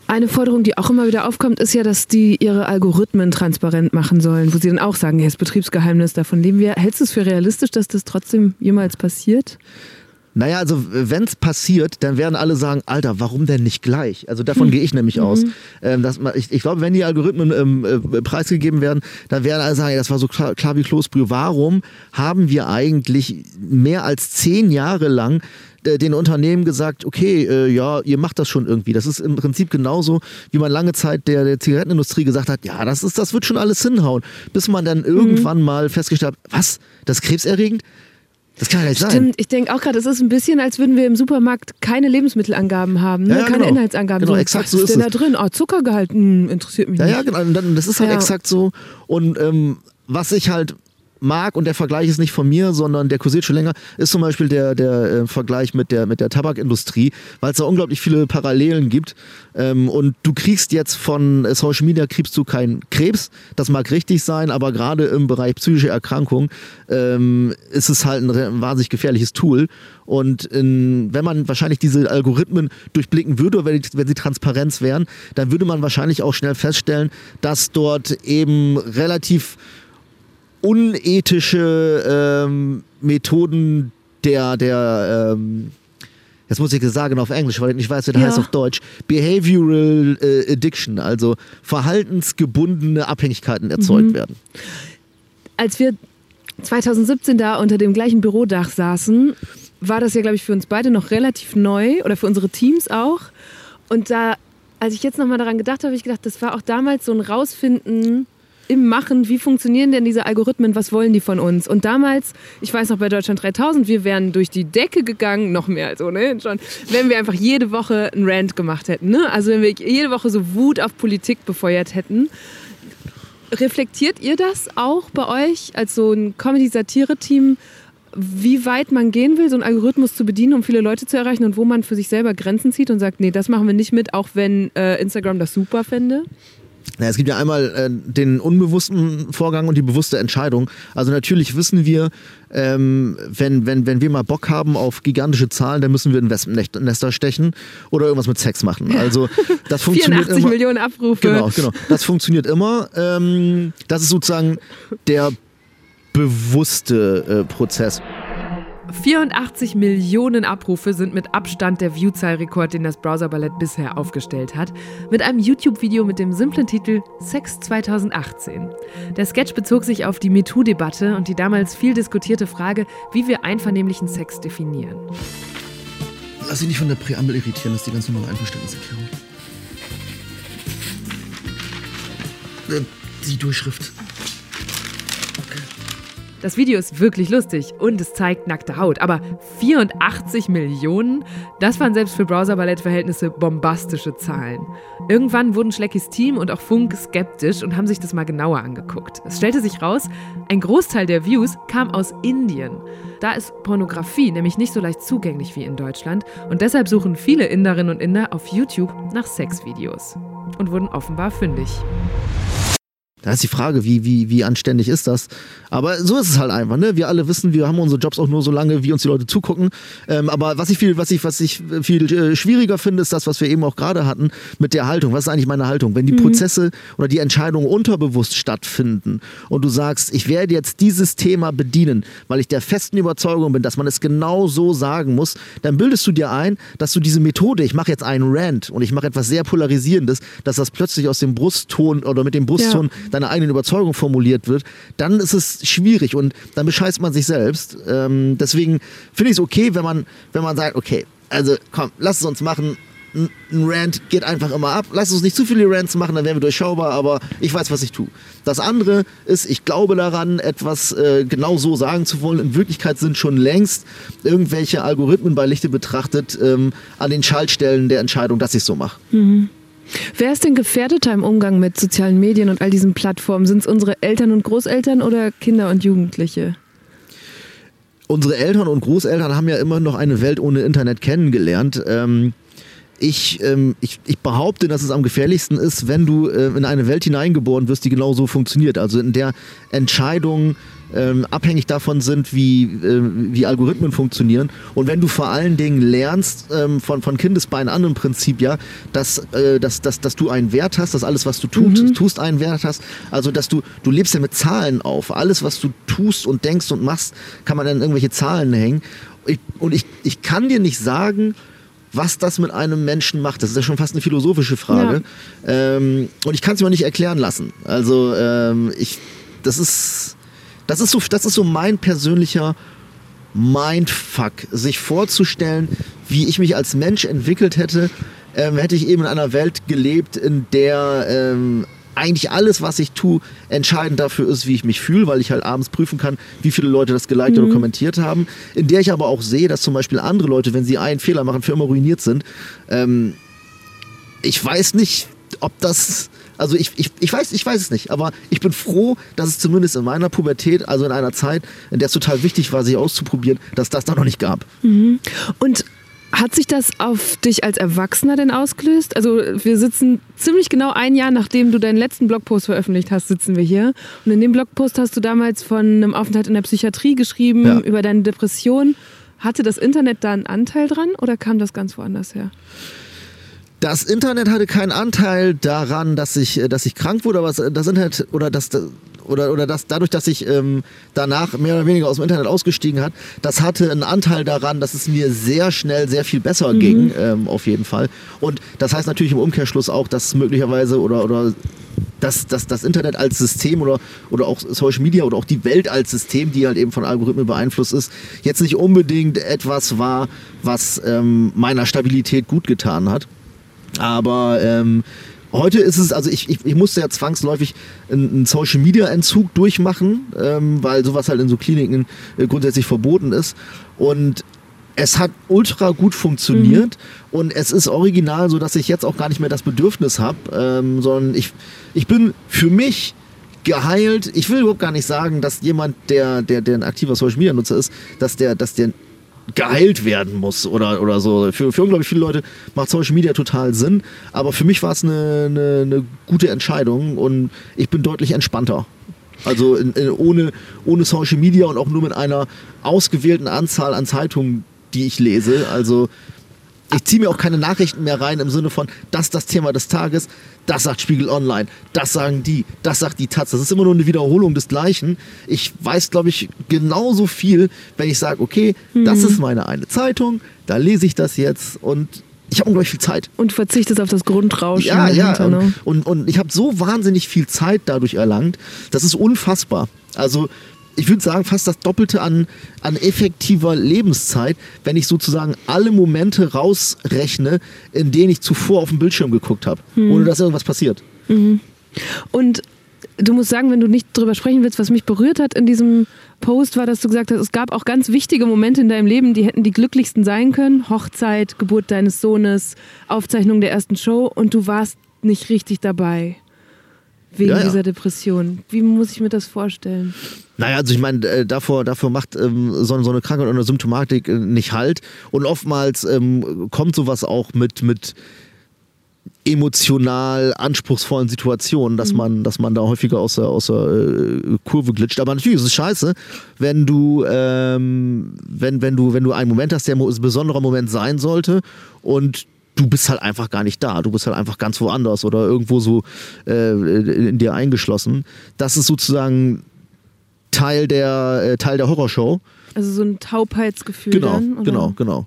Eine Forderung, die auch immer wieder aufkommt, ist ja, dass die ihre Algorithmen transparent machen sollen, wo sie dann auch sagen, ja, das Betriebsgeheimnis, davon leben wir. Hältst du es für realistisch, dass das trotzdem jemals passiert? Naja, also wenn es passiert, dann werden alle sagen, Alter, warum denn nicht gleich? Also davon gehe ich nämlich aus. Ähm, dass man, ich ich glaube, wenn die Algorithmen ähm, äh, preisgegeben werden, dann werden alle sagen, ja, das war so klar, klar wie Kloßbrühe. Warum haben wir eigentlich mehr als zehn Jahre lang den Unternehmen gesagt, okay, äh, ja, ihr macht das schon irgendwie. Das ist im Prinzip genauso, wie man lange Zeit der, der Zigarettenindustrie gesagt hat, ja, das, ist, das wird schon alles hinhauen. Bis man dann irgendwann mal festgestellt hat, was, das ist krebserregend? Das kann ja nicht sein. Stimmt, ich denke auch gerade, es ist ein bisschen, als würden wir im Supermarkt keine Lebensmittelangaben haben, ne? Ja, ja, keine genau. Inhaltsangaben. Genau, so, exakt was so ist denn da es. drin? Oh, Zuckergehalt, hm, interessiert mich Ja, nicht. ja, genau. Das ist halt Ja. exakt so. Und ähm, was ich halt mag, und der Vergleich ist nicht von mir, sondern der kursiert schon länger, ist zum Beispiel der, der äh, Vergleich mit der, mit der Tabakindustrie, weil es da unglaublich viele Parallelen gibt. Ähm, und du kriegst jetzt von äh, Social Media kriegst du keinen Krebs. Das mag richtig sein, aber gerade im Bereich psychische Erkrankung ähm, ist es halt ein, wahnsinnig gefährliches Tool. Und in, wenn man wahrscheinlich diese Algorithmen durchblicken würde, wenn, wenn sie Transparenz wären, dann würde man wahrscheinlich auch schnell feststellen, dass dort eben relativ unethische ähm, Methoden der, der ähm, jetzt muss ich es sagen auf Englisch, weil ich nicht weiß, wie das Ja. heißt auf Deutsch, Behavioral äh, Addiction, also verhaltensgebundene Abhängigkeiten erzeugt Mhm. werden. Als wir 2017 da unter dem gleichen Bürodach saßen, war das ja, glaube ich, für uns beide noch relativ neu oder für unsere Teams auch. Und da, als ich jetzt nochmal daran gedacht habe, habe ich gedacht, das war auch damals so ein Rausfinden im Machen, wie funktionieren denn diese Algorithmen, was wollen die von uns? Und damals, ich weiß noch bei Deutschland 3000, wir wären durch die Decke gegangen, noch mehr als ohnehin schon, wenn wir einfach jede Woche einen Rant gemacht hätten. Ne? Also wenn wir jede Woche so Wut auf Politik befeuert hätten. Reflektiert ihr das auch bei euch als so ein Comedy-Satire-Team, wie weit man gehen will, so einen Algorithmus zu bedienen, um viele Leute zu erreichen und wo man für sich selber Grenzen zieht und sagt, nee, das machen wir nicht mit, auch wenn äh, Instagram das super fände? Ja, es gibt ja einmal äh, den unbewussten Vorgang und die bewusste Entscheidung. Also natürlich wissen wir, ähm, wenn, wenn, wenn wir mal Bock haben auf gigantische Zahlen, dann müssen wir in Wespennester stechen oder irgendwas mit Sex machen. Also das funktioniert 84 immer. Millionen Abrufe. Genau, genau. Das funktioniert immer. Ähm, das ist sozusagen der bewusste äh, Prozess. 84 Millionen Abrufe sind mit Abstand der Viewzahlrekord, den das Browser-Ballett bisher aufgestellt hat, mit einem YouTube-Video mit dem simplen Titel Sex 2018. Der Sketch bezog sich auf die MeToo-Debatte und die damals viel diskutierte Frage, wie wir einvernehmlichen Sex definieren. Lass dich nicht von der Präambel irritieren, das ist die ganz normale Einverständniserklärung. Äh, Die Durchschrift. Das Video ist wirklich lustig und es zeigt nackte Haut. Aber 84 Millionen? Das waren selbst für Browser-Ballett-Verhältnisse bombastische Zahlen. Irgendwann wurden Schleckys Team und auch Funk skeptisch und haben sich das mal genauer angeguckt. Es stellte sich raus, ein Großteil der Views kam aus Indien. Da ist Pornografie nämlich nicht so leicht zugänglich wie in Deutschland und deshalb suchen viele Inderinnen und Inder auf YouTube nach Sexvideos und wurden offenbar fündig. Da ist die Frage, wie, wie, wie anständig ist das? Aber so ist es halt einfach, ne? Wir alle wissen, wir haben unsere Jobs auch nur so lange, wie uns die Leute zugucken. Ähm, aber was ich viel, was ich, was ich viel äh, schwieriger finde, ist das, was wir eben auch gerade hatten mit der Haltung. Was ist eigentlich meine Haltung? Wenn die Prozesse oder die Entscheidungen unterbewusst stattfinden und du sagst, ich werde jetzt dieses Thema bedienen, weil ich der festen Überzeugung bin, dass man es genau so sagen muss, dann bildest du dir ein, dass du diese Methode, ich mache jetzt einen Rant und ich mache etwas sehr Polarisierendes, dass das plötzlich aus dem Brustton oder mit dem Brustton deiner eigenen Überzeugung formuliert wird, dann ist es schwierig und dann bescheißt man sich selbst. Ähm, deswegen finde ich es okay, wenn man, wenn man sagt, okay, also komm, lass es uns machen. Ein Rant geht einfach immer ab. Lass uns nicht zu viele Rants machen, dann wären wir durchschaubar, aber ich weiß, was ich tue. Das andere ist, ich glaube daran, etwas äh, genau so sagen zu wollen. In Wirklichkeit sind schon längst irgendwelche Algorithmen bei Lichte betrachtet ähm, an den Schaltstellen der Entscheidung, dass ich es so mache. Wer ist denn gefährdeter im Umgang mit sozialen Medien und all diesen Plattformen? Sind es unsere Eltern und Großeltern oder Kinder und Jugendliche? unsere Eltern und Großeltern haben ja immer noch eine Welt ohne Internet kennengelernt. Ähm, ich, ähm, ich, ich behaupte, dass es am gefährlichsten ist, wenn du äh, in eine Welt hineingeboren wirst, die genau so funktioniert. Also in der Entscheidungen ähm, abhängig davon sind, wie, äh, wie Algorithmen funktionieren. Und wenn du vor allen Dingen lernst, ähm, von, von Kindesbeinen an im Prinzip, ja, dass, äh, dass, dass, dass du einen Wert hast, dass alles, was du tut, tust, einen Wert hast. Also dass du, du lebst ja mit Zahlen auf. Alles, was du tust und denkst und machst, kann man dann in irgendwelche Zahlen hängen. Ich, und ich, ich kann dir nicht sagen, was das mit einem Menschen macht. Das ist ja schon fast eine philosophische Frage. Ähm, und ich kann es mir nicht erklären lassen. Also ähm, ich, das ist, das ist so, das ist so mein persönlicher Mindfuck, sich vorzustellen, wie ich mich als Mensch entwickelt hätte, ähm, hätte ich eben in einer Welt gelebt, in der ähm, eigentlich alles, was ich tue, entscheidend dafür ist, wie ich mich fühle, weil ich halt abends prüfen kann, wie viele Leute das geliked oder kommentiert haben. In der ich aber auch sehe, dass zum Beispiel andere Leute, wenn sie einen Fehler machen, für immer ruiniert sind. Ähm, ich weiß nicht, ob das Also ich, ich, ich, weiß, ich weiß es nicht, aber ich bin froh, dass es zumindest in meiner Pubertät, also in einer Zeit, in der es total wichtig war, sich auszuprobieren, dass das da noch nicht gab. Mhm. Und hat sich das auf dich als Erwachsener denn ausgelöst? Also wir sitzen ziemlich genau ein Jahr, nachdem du deinen letzten Blogpost veröffentlicht hast, sitzen wir hier. Und in dem Blogpost hast du damals von einem Aufenthalt in der Psychiatrie geschrieben, ja. über deine Depression. Hatte das Internet da einen Anteil dran oder kam das ganz woanders her? Das Internet hatte keinen Anteil daran, dass ich, äh, dass ich krank wurde, aber das Internet oder das oder, oder das, dadurch, dass ich ähm, danach mehr oder weniger aus dem Internet ausgestiegen hat, das hatte einen Anteil daran, dass es mir sehr schnell sehr viel besser mhm. ging, ähm, auf jeden Fall. Und das heißt natürlich im Umkehrschluss auch, dass möglicherweise oder, oder dass, dass das Internet als System oder, oder auch Social Media oder auch die Welt als System, die halt eben von Algorithmen beeinflusst ist, jetzt nicht unbedingt etwas war, was ähm, meiner Stabilität gut getan hat. Aber ähm, heute ist es, also ich, ich, ich musste ja zwangsläufig einen Social Media Entzug durchmachen, ähm, weil sowas halt in so Kliniken äh, grundsätzlich verboten ist. Und es hat ultra gut funktioniert mhm. und es ist original, so dass ich jetzt auch gar nicht mehr das Bedürfnis habe, ähm, sondern ich, ich bin für mich geheilt. Ich will überhaupt gar nicht sagen, dass jemand, der, der, der ein aktiver Social Media Nutzer ist, dass der, dass der geheilt werden muss oder, oder so. Für, für unglaublich viele Leute macht Social Media total Sinn, aber für mich war es eine, eine, eine gute Entscheidung und ich bin deutlich entspannter. Also in, in, ohne, ohne Social Media und auch nur mit einer ausgewählten Anzahl an Zeitungen, die ich lese. Also ich ziehe mir auch keine Nachrichten mehr rein im Sinne von, das ist das Thema des Tages, das sagt Spiegel Online, das sagen die, das sagt die Taz. Das ist immer nur eine Wiederholung des Gleichen. Ich weiß, glaube ich, genauso viel, wenn ich sage, okay, mhm. das ist meine eine Zeitung, da lese ich das jetzt und ich habe unglaublich viel Zeit. Und verzichtest auf das Grundrauschen. Ja, ja. und, ne? und, und ich habe so wahnsinnig viel Zeit dadurch erlangt. Das ist unfassbar. Also ich würde sagen, fast das Doppelte an, an effektiver Lebenszeit, wenn ich sozusagen alle Momente rausrechne, in denen ich zuvor auf dem Bildschirm geguckt habe, mhm. ohne dass irgendwas passiert. Mhm. Und du musst sagen, wenn du nicht drüber sprechen willst, was mich berührt hat in diesem Post, war, dass du gesagt hast, es gab auch ganz wichtige Momente in deinem Leben, die hätten die glücklichsten sein können. Hochzeit, Geburt deines Sohnes, Aufzeichnung der ersten Show und du warst nicht richtig dabei wegen ja, ja. dieser Depression. Wie muss ich mir das vorstellen? Naja, also ich meine, äh, davor, davor macht ähm, so, so, eine Krankheit oder eine Symptomatik äh, nicht halt. Und oftmals ähm, kommt sowas auch mit, mit emotional anspruchsvollen Situationen, dass mhm. man, dass man da häufiger aus der, aus der äh, Kurve glitscht. Aber natürlich ist es scheiße, wenn du, ähm, wenn, wenn du, wenn du einen Moment hast, der ein besonderer Moment sein sollte und du bist halt einfach gar nicht da. Du bist halt einfach ganz woanders oder irgendwo so äh, in dir eingeschlossen. Das ist sozusagen Teil der, äh, Teil der Horrorshow. Also so ein Taubheitsgefühl. Genau, dann, genau, genau.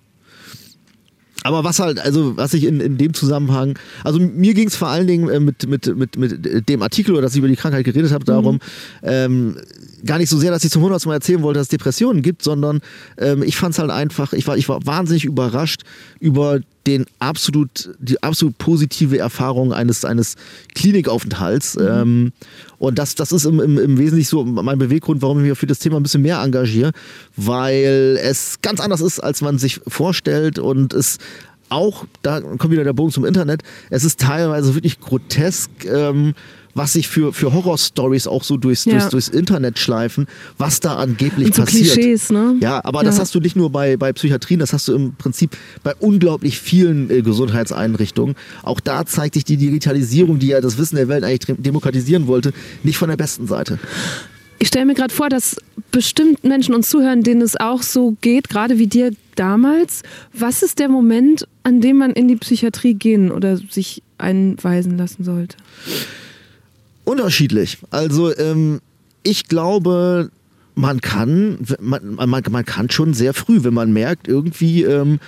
Aber was halt, also was ich in, in dem Zusammenhang, also mir ging es vor allen Dingen äh, mit, mit, mit, mit dem Artikel oder dass ich über die Krankheit geredet habe, darum, mhm. ähm, gar nicht so sehr, dass ich zum hundertsten Mal erzählen wollte, dass es Depressionen gibt, sondern ähm, ich fand es halt einfach, ich war, ich war wahnsinnig überrascht über den absolut, die absolut positive Erfahrung eines, eines Klinikaufenthalts. Mhm. Ähm, und das, das ist im, im, im Wesentlichen so mein Beweggrund, warum ich mich für das Thema ein bisschen mehr engagiere, weil es ganz anders ist, als man sich vorstellt und es auch, da kommt wieder der Bogen zum Internet, es ist teilweise wirklich grotesk. Ähm, was sich für, für Horror-Stories auch so durchs, ja. durchs, durchs, Internet schleifen, was da angeblich Und so passiert. Klischees, ne? Ja, aber ja. das hast du nicht nur bei, bei Psychiatrien, das hast du im Prinzip bei unglaublich vielen äh, Gesundheitseinrichtungen. Auch da zeigt sich die Digitalisierung, die ja das Wissen der Welt eigentlich demokratisieren wollte, nicht von der besten Seite. Ich stelle mir gerade vor, dass bestimmt Menschen uns zuhören, denen es auch so geht, gerade wie dir damals. Was ist der Moment, an dem man in die Psychiatrie gehen oder sich einweisen lassen sollte? Unterschiedlich. Also ähm, ich glaube, man kann, man, man, man kann schon sehr früh, wenn man merkt, irgendwie ähm,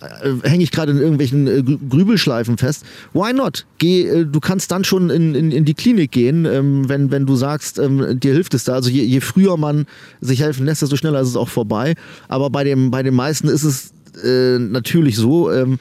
äh, hänge ich gerade in irgendwelchen äh, Grübelschleifen fest. Why not? Geh, äh, du kannst dann schon in, in, in die Klinik gehen, ähm, wenn, wenn du sagst, ähm, dir hilft es da. Also je, je früher man sich helfen lässt, desto schneller ist es auch vorbei. Aber bei, dem, bei den meisten ist es äh, natürlich so, ähm,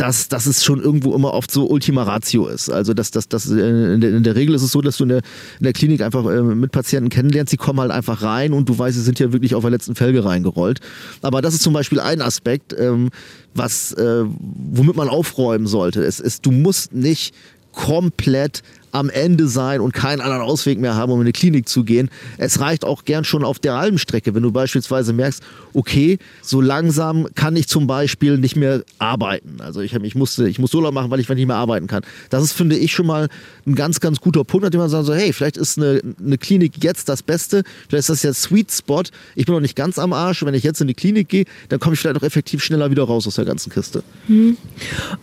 dass, dass es schon irgendwo immer oft so Ultima Ratio ist. Also dass, dass, dass äh, in, der, in der Regel ist es so, dass du in der, in der Klinik einfach äh, mit Patienten kennenlernst, die kommen halt einfach rein und du weißt, sie sind ja wirklich auf der letzten Felge reingerollt. Aber das ist zum Beispiel ein Aspekt, ähm, was, äh, womit man aufräumen sollte. Es ist, du musst nicht komplett am Ende sein und keinen anderen Ausweg mehr haben, um in eine Klinik zu gehen. Es reicht auch gern schon auf der halben Strecke, wenn du beispielsweise merkst, okay, so langsam kann ich zum Beispiel nicht mehr arbeiten. Also ich, ich, musste, ich muss Urlaub machen, weil ich nicht mehr arbeiten kann. Das ist, finde ich, schon mal ein ganz, ganz guter Punkt, an dem man sagt, so, hey, vielleicht ist eine, eine Klinik jetzt das Beste, vielleicht ist das ja Sweet Spot. Ich bin noch nicht ganz am Arsch. Wenn ich jetzt in die Klinik gehe, dann komme ich vielleicht auch effektiv schneller wieder raus aus der ganzen Kiste. Mhm.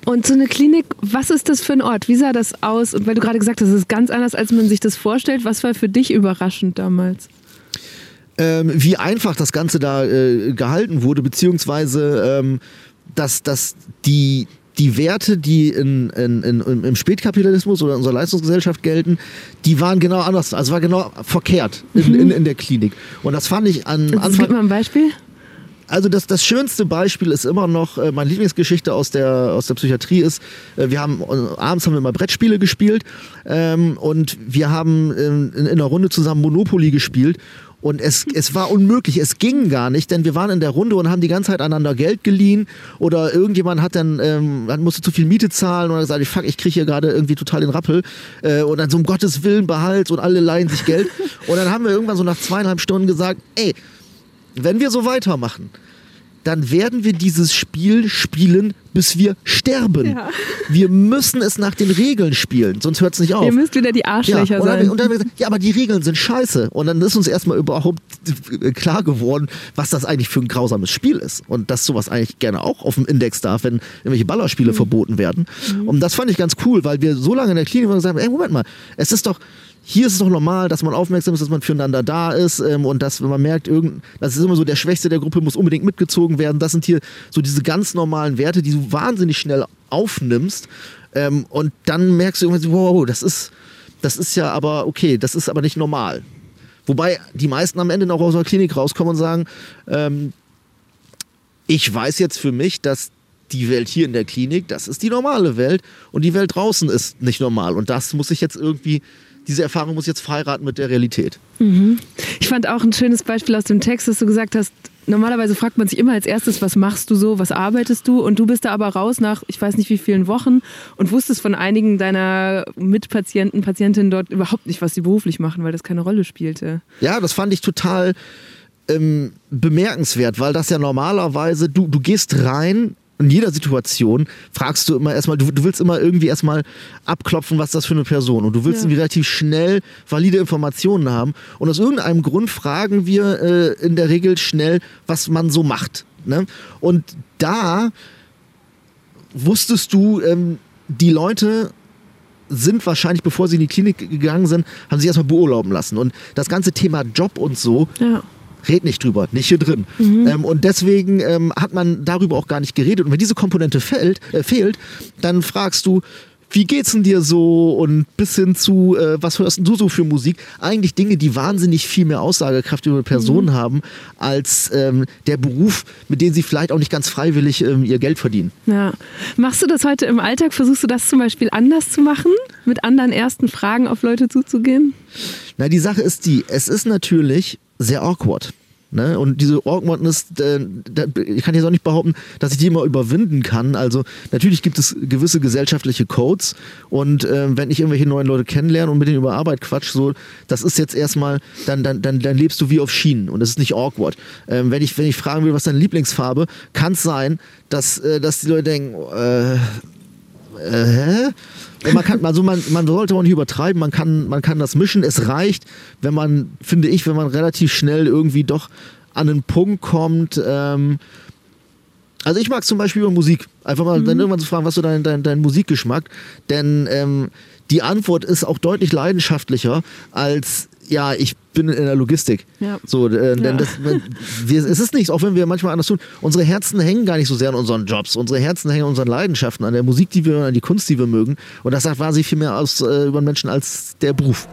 Und so eine Klinik, was ist das für ein Ort? Wie sah das aus? Und weil du gerade gesagt hast, es ist ganz anders, als man sich das vorstellt. Was war für dich überraschend damals? Ähm, wie einfach das Ganze da äh, gehalten wurde, beziehungsweise ähm, dass, dass die, die Werte, die in, in, in, im Spätkapitalismus oder in unserer Leistungsgesellschaft gelten, die waren genau anders, also war genau verkehrt in, mhm. in, in der Klinik. Und das fand ich an Anfang... Gib mal ein Beispiel. Also das, das schönste Beispiel ist immer noch, äh, meine Lieblingsgeschichte aus der, aus der Psychiatrie ist, äh, wir haben, äh, abends haben wir immer Brettspiele gespielt ähm, und wir haben in, in einer Runde zusammen Monopoly gespielt. Und es, es war unmöglich, es ging gar nicht, denn wir waren in der Runde und haben die ganze Zeit einander Geld geliehen oder irgendjemand hat dann, ähm, musste zu viel Miete zahlen und hat gesagt, fuck, ich kriege hier gerade irgendwie total den Rappel äh, und dann so um Gottes Willen behalt und alle leihen sich Geld. Und dann haben wir irgendwann so nach zweieinhalb Stunden gesagt, ey, wenn wir so weitermachen, dann werden wir dieses Spiel spielen, bis wir sterben. Ja. Wir müssen es nach den Regeln spielen, sonst hört es nicht auf. Ihr müsst wieder die Arschlöcher ja, und sein. und dann gesagt, ja, aber die Regeln sind scheiße. Und dann ist uns erstmal überhaupt klar geworden, was das eigentlich für ein grausames Spiel ist. Und dass sowas eigentlich gerne auch auf dem Index darf, wenn irgendwelche Ballerspiele mhm. verboten werden. Mhm. Und das fand ich ganz cool, weil wir so lange in der Klinik waren und gesagt haben, ey, Moment mal, es ist doch, hier ist es doch normal, dass man aufmerksam ist, dass man füreinander da ist ähm, und dass, wenn man merkt, irgend, das ist immer so, der Schwächste der Gruppe muss unbedingt mitgezogen werden. Das sind hier so diese ganz normalen Werte, die du wahnsinnig schnell aufnimmst. Ähm, und dann merkst du irgendwie so, wow, das ist, das ist ja aber okay, das ist aber nicht normal. Wobei die meisten am Ende noch aus der Klinik rauskommen und sagen, ähm, ich weiß jetzt für mich, dass die Welt hier in der Klinik, das ist die normale Welt und die Welt draußen ist nicht normal. Und das muss ich jetzt irgendwie diese Erfahrung muss jetzt verheiraten mit der Realität. Mhm. Ich fand auch ein schönes Beispiel aus dem Text, dass du gesagt hast, normalerweise fragt man sich immer als erstes, was machst du so, was arbeitest du? Und du bist da aber raus nach, ich weiß nicht wie vielen Wochen und wusstest von einigen deiner Mitpatienten, Patientinnen dort überhaupt nicht, was sie beruflich machen, weil das keine Rolle spielte. Ja, das fand ich total ähm, bemerkenswert, weil das ja normalerweise, du, du gehst rein in jeder Situation fragst du immer erstmal, du, du willst immer irgendwie erstmal abklopfen, was das für eine Person und du willst ja. relativ schnell valide Informationen haben und aus irgendeinem Grund fragen wir äh, in der Regel schnell, was man so macht. Ne? Und da wusstest du, ähm, die Leute sind wahrscheinlich, bevor sie in die Klinik gegangen sind, haben sich erstmal beurlauben lassen. Und das ganze Thema Job und so ja red nicht drüber, nicht hier drin. Mhm. Ähm, und deswegen ähm, hat man darüber auch gar nicht geredet. Und wenn diese Komponente fällt, äh, fehlt, dann fragst du, wie geht's denn dir so und bis hin zu, äh, was hörst du so für Musik? Eigentlich Dinge, die wahnsinnig viel mehr Aussagekraft über eine Person mhm. haben, als ähm, der Beruf, mit dem sie vielleicht auch nicht ganz freiwillig ähm, ihr Geld verdienen. Ja. Machst du das heute im Alltag? Versuchst du das zum Beispiel anders zu machen? Mit anderen ersten Fragen auf Leute zuzugehen? Na, die Sache ist die, es ist natürlich sehr awkward. Ne? Und diese Awkwardness, äh, ich kann jetzt auch nicht behaupten, dass ich die immer überwinden kann. Also natürlich gibt es gewisse gesellschaftliche Codes und äh, wenn ich irgendwelche neuen Leute kennenlerne und mit denen über Arbeit quatsch, so, das ist jetzt erstmal, dann, dann, dann, dann lebst du wie auf Schienen und das ist nicht awkward. Ähm, wenn, ich, wenn ich fragen will, was deine Lieblingsfarbe, kann es sein, dass, äh, dass die Leute denken, äh, äh, hä? man, kann, also man, man sollte auch nicht übertreiben, man kann, man kann das mischen. Es reicht, wenn man, finde ich, wenn man relativ schnell irgendwie doch an einen Punkt kommt. Ähm, also ich mag zum Beispiel über Musik. Einfach mal mhm. dann irgendwann zu fragen, was so dein, dein, dein Musikgeschmack. Denn ähm, die Antwort ist auch deutlich leidenschaftlicher als ja, ich bin in der Logistik. Ja. So, äh, denn ja. das, wir, es ist nichts, auch wenn wir manchmal anders tun. Unsere Herzen hängen gar nicht so sehr an unseren Jobs. Unsere Herzen hängen an unseren Leidenschaften, an der Musik, die wir hören, an die Kunst, die wir mögen. Und das sagt wahnsinnig viel mehr aus, äh, über einen Menschen als der Beruf.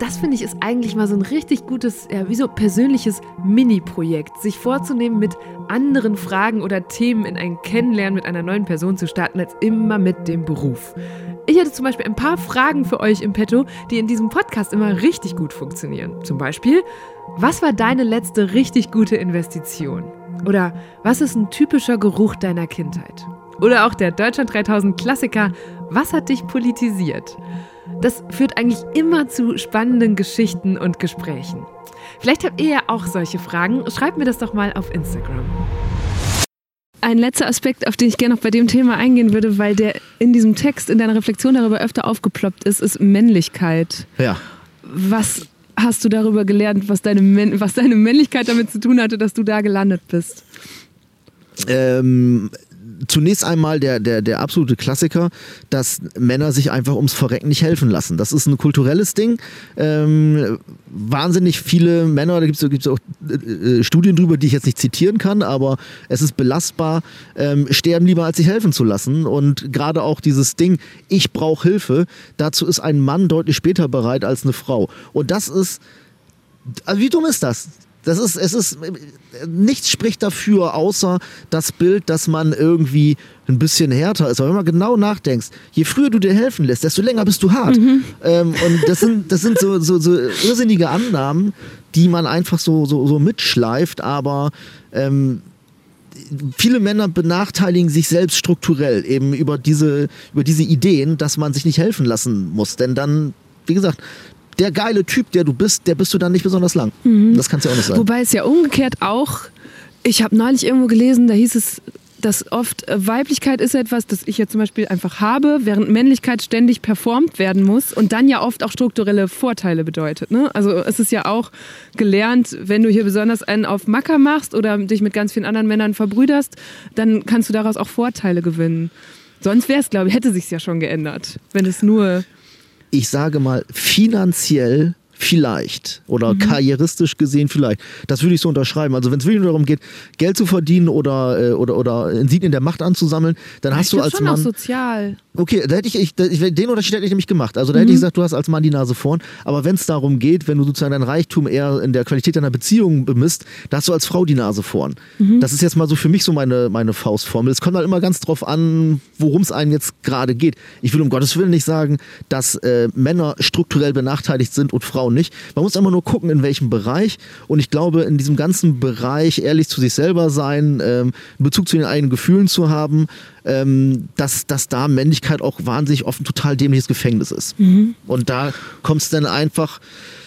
Das finde ich ist eigentlich mal so ein richtig gutes, ja, wie so persönliches Mini-Projekt, sich vorzunehmen, mit anderen Fragen oder Themen in ein Kennenlernen mit einer neuen Person zu starten, als immer mit dem Beruf. Ich hätte zum Beispiel ein paar Fragen für euch im Petto, die in diesem Podcast immer richtig gut funktionieren. Zum Beispiel, was war deine letzte richtig gute Investition? Oder was ist ein typischer Geruch deiner Kindheit? Oder auch der Deutschland 3000 Klassiker Was hat dich politisiert? Das führt eigentlich immer zu spannenden Geschichten und Gesprächen. Vielleicht habt ihr ja auch solche Fragen. Schreibt mir das doch mal auf Instagram. Ein letzter Aspekt, auf den ich gerne noch bei dem Thema eingehen würde, weil der in diesem Text, in deiner Reflexion darüber öfter aufgeploppt ist, ist Männlichkeit. Ja. Was hast du darüber gelernt, was deine, was deine Männlichkeit damit zu tun hatte, dass du da gelandet bist? Ähm, zunächst einmal der, der, der absolute Klassiker, dass Männer sich einfach ums Verrecken nicht helfen lassen. Das ist ein kulturelles Ding. Ähm, wahnsinnig viele Männer, da gibt es auch äh, äh, Studien drüber, die ich jetzt nicht zitieren kann, aber es ist belastbar, ähm, sterben lieber, als sich helfen zu lassen. Und gerade auch dieses Ding, ich brauche Hilfe, dazu ist ein Mann deutlich später bereit als eine Frau. Und das ist, also wie dumm ist das? Das ist, es ist, nichts spricht dafür, außer das Bild, dass man irgendwie ein bisschen härter ist. Aber wenn man genau nachdenkst, je früher du dir helfen lässt, desto länger bist du hart. Mhm. Ähm, und das sind, das sind so, so, so irrsinnige Annahmen, die man einfach so, so, so mitschleift, aber ähm, viele Männer benachteiligen sich selbst strukturell eben über diese, über diese Ideen, dass man sich nicht helfen lassen muss. Denn dann, wie gesagt, der geile Typ, der du bist, der bist du dann nicht besonders lang. Mhm. Das kann es ja auch nicht sein. Wobei es ja umgekehrt auch, ich habe neulich irgendwo gelesen, da hieß es, dass oft äh, Weiblichkeit ist etwas, das ich jetzt zum Beispiel einfach habe, während Männlichkeit ständig performt werden muss und dann ja oft auch strukturelle Vorteile bedeutet. Ne? Also es ist ja auch gelernt, wenn du hier besonders einen auf Macker machst oder dich mit ganz vielen anderen Männern verbrüderst, dann kannst du daraus auch Vorteile gewinnen. Sonst wäre es, glaube ich, hätte sich ja schon geändert, wenn es nur ich sage mal, finanziell Vielleicht. Oder mhm. karrieristisch gesehen vielleicht. Das würde ich so unterschreiben. Also wenn es wirklich nur darum geht, Geld zu verdienen oder, äh, oder, oder Insignien der Macht anzusammeln, dann hast ich du als schon Mann. Auch sozial. Okay, da hätte ich, ich, den Unterschied hätte ich nämlich gemacht. Also da mhm. hätte ich mhm. gesagt, du hast als Mann die Nase vorn. Aber wenn es darum geht, wenn du sozusagen dein Reichtum eher in der Qualität deiner Beziehung bemisst, da hast du als Frau die Nase vorn. Mhm. Das ist jetzt mal so für mich so meine, meine Faustformel. Es kommt halt immer ganz drauf an, worum es einem jetzt gerade geht. Ich will um Gottes Willen nicht sagen, dass äh, Männer strukturell benachteiligt sind und Frauen nicht. Man muss immer nur gucken, in welchem Bereich. Und ich glaube, in diesem ganzen Bereich ehrlich zu sich selber sein, ähm, Bezug zu den eigenen Gefühlen zu haben, ähm, dass, dass da Männlichkeit auch wahnsinnig oft ein total dämliches Gefängnis ist. Mhm. Und da kommt es dann einfach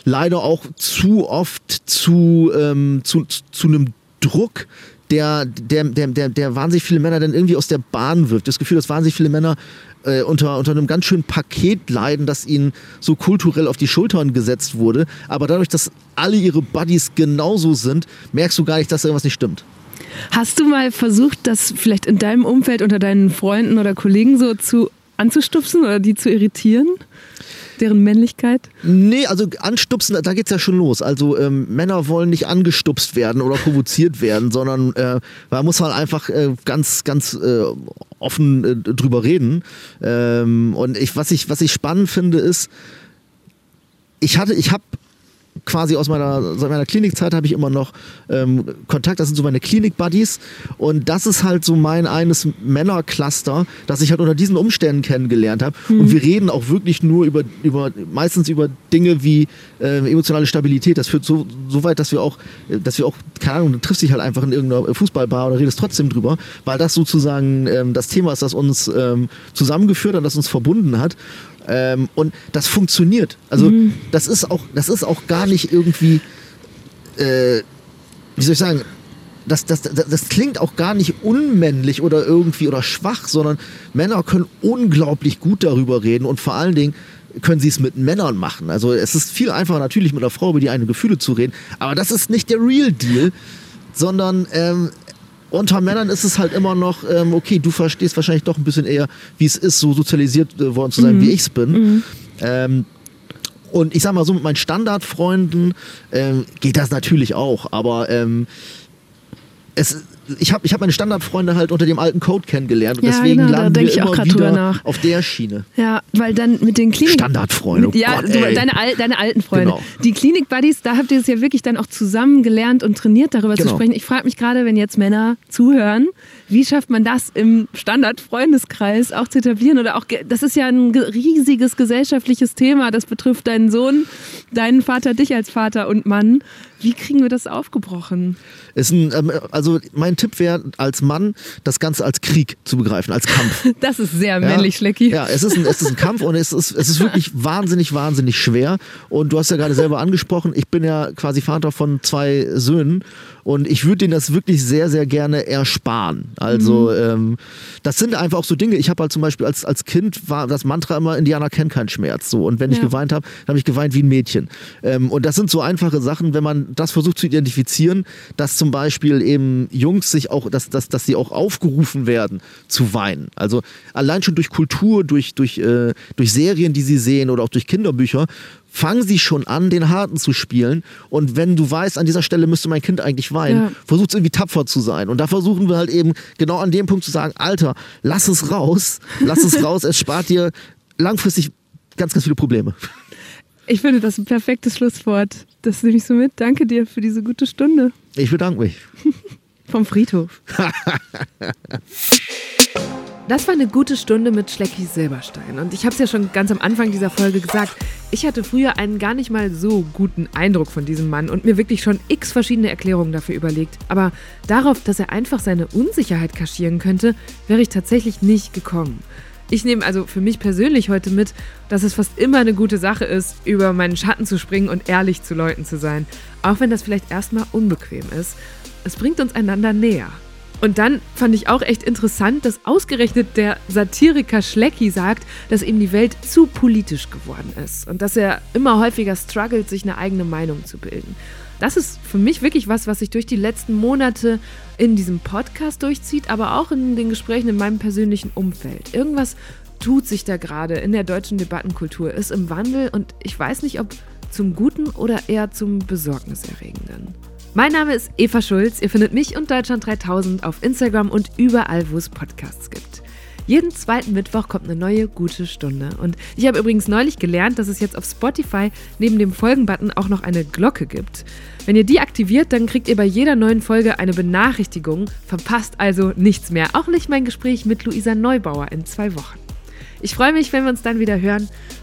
leider auch zu oft zu, ähm, zu, zu einem Druck, der, der, der, der, der wahnsinnig viele Männer dann irgendwie aus der Bahn wirft. Das Gefühl, dass wahnsinnig viele Männer äh, unter, unter einem ganz schönen Paket leiden, das ihnen so kulturell auf die Schultern gesetzt wurde. Aber dadurch, dass alle ihre Buddies genauso sind, merkst du gar nicht, dass irgendwas nicht stimmt. Hast du mal versucht, das vielleicht in deinem Umfeld unter deinen Freunden oder Kollegen so zu anzustupsen oder die zu irritieren? Deren Männlichkeit? Nee, also anstupsen, da geht es ja schon los. Also ähm, Männer wollen nicht angestupst werden oder provoziert werden, sondern äh, da muss man einfach äh, ganz, ganz äh, offen äh, drüber reden. Ähm, und ich, was, ich, was ich spannend finde, ist, ich hatte, ich habe quasi aus meiner, seit meiner Klinikzeit habe ich immer noch ähm, Kontakt, das sind so meine Klinik-Buddies. Und das ist halt so mein eines Männercluster, das ich halt unter diesen Umständen kennengelernt habe. Mhm. und wir reden auch wirklich nur über, über meistens über Dinge wie äh, emotionale Stabilität, das führt so, so weit, dass wir auch, dass wir auch, keine Ahnung, du triffst dich halt einfach in irgendeiner Fußballbar oder redest trotzdem drüber, weil das sozusagen ähm, das Thema ist, das uns ähm, zusammengeführt hat, das uns verbunden hat ähm, und das funktioniert. Also mhm. das ist auch, das ist auch gar nicht irgendwie, äh, wie soll ich sagen, das, das, das, das, klingt auch gar nicht unmännlich oder irgendwie oder schwach, sondern Männer können unglaublich gut darüber reden und vor allen Dingen können sie es mit Männern machen. Also es ist viel einfacher natürlich mit einer Frau über die eigenen Gefühle zu reden, aber das ist nicht der Real Deal, sondern ähm, unter Männern ist es halt immer noch, ähm, okay, du verstehst wahrscheinlich doch ein bisschen eher, wie es ist, so sozialisiert äh, worden zu sein, mhm. wie ich es bin. Mhm. Ähm, und ich sag mal so, mit meinen Standardfreunden ähm, geht das natürlich auch, aber ähm, es, ich habe ich hab meine Standardfreunde halt unter dem alten Code kennengelernt und ja, deswegen genau, landen wir immer wieder auf der Schiene. Ja, weil dann mit den Klinik... Standardfreunde, oh ja, Gott, so, deine, deine alten Freunde. Genau. Die Klinik-Buddies, da habt ihr es ja wirklich dann auch zusammen gelernt und trainiert, darüber genau. zu sprechen. Ich frage mich gerade, wenn jetzt Männer zuhören, wie schafft man das im Standardfreundeskreis auch zu etablieren? Oder auch, das ist ja ein riesiges gesellschaftliches Thema, das betrifft deinen Sohn, deinen Vater, dich als Vater und Mann. Wie kriegen wir das aufgebrochen? Ein, ähm, also mein Tipp wäre als Mann, das Ganze als Krieg zu begreifen, als Kampf. Das ist sehr männlich, Schlecki. Ja, es ist, ein, es ist ein Kampf und es ist, es ist wirklich wahnsinnig, wahnsinnig schwer. Und du hast ja gerade selber angesprochen, ich bin ja quasi Vater von zwei Söhnen und ich würde denen das wirklich sehr, sehr gerne ersparen. Also mhm. ähm, das sind einfach auch so Dinge. Ich habe halt zum Beispiel als, als Kind war das Mantra immer, Indianer kennen keinen Schmerz. So. Und wenn ich geweint habe, dann habe ich geweint wie ein Mädchen. Ähm, und das sind so einfache Sachen, wenn man das versucht zu identifizieren, dass zum Beispiel eben Jungs sich auch, dass, dass, dass sie auch aufgerufen werden zu weinen. Also allein schon durch Kultur, durch, durch, äh, durch Serien, die sie sehen oder auch durch Kinderbücher, fangen sie schon an, den Harten zu spielen. Und wenn du weißt, an dieser Stelle müsste mein Kind eigentlich weinen, ja. versucht irgendwie tapfer zu sein. Und da versuchen wir halt eben genau an dem Punkt zu sagen, Alter, lass es raus, lass es raus, es spart dir langfristig ganz, ganz viele Probleme. Ich finde das ein perfektes Schlusswort. Das nehme ich so mit. Danke dir für diese gute Stunde. Ich bedanke mich. Vom Friedhof. Das war eine gute Stunde mit Schlecki Silberstein. Und ich habe es ja schon ganz am Anfang dieser Folge gesagt, ich hatte früher einen gar nicht mal so guten Eindruck von diesem Mann und mir wirklich schon x verschiedene Erklärungen dafür überlegt. Aber darauf, dass er einfach seine Unsicherheit kaschieren könnte, wäre ich tatsächlich nicht gekommen. Ich nehme also für mich persönlich heute mit, dass es fast immer eine gute Sache ist, über meinen Schatten zu springen und ehrlich zu Leuten zu sein. Auch wenn das vielleicht erstmal unbequem ist. Es bringt uns einander näher. Und dann fand ich auch echt interessant, dass ausgerechnet der Satiriker Schlecki sagt, dass ihm die Welt zu politisch geworden ist und dass er immer häufiger struggelt, sich eine eigene Meinung zu bilden. Das ist für mich wirklich was, was sich durch die letzten Monate in diesem Podcast durchzieht, aber auch in den Gesprächen in meinem persönlichen Umfeld. Irgendwas tut sich da gerade in der deutschen Debattenkultur, ist im Wandel und ich weiß nicht, ob zum Guten oder eher zum Besorgniserregenden. Mein Name ist Eva Schulz. Ihr findet mich und Deutschland 3000 auf Instagram und überall, wo es Podcasts gibt. Jeden zweiten Mittwoch kommt eine neue gute Stunde. Und ich habe übrigens neulich gelernt, dass es jetzt auf Spotify neben dem Folgen-Button auch noch eine Glocke gibt. Wenn ihr die aktiviert, dann kriegt ihr bei jeder neuen Folge eine Benachrichtigung, verpasst also nichts mehr. Auch nicht mein Gespräch mit Luisa Neubauer in zwei Wochen. Ich freue mich, wenn wir uns dann wieder hören.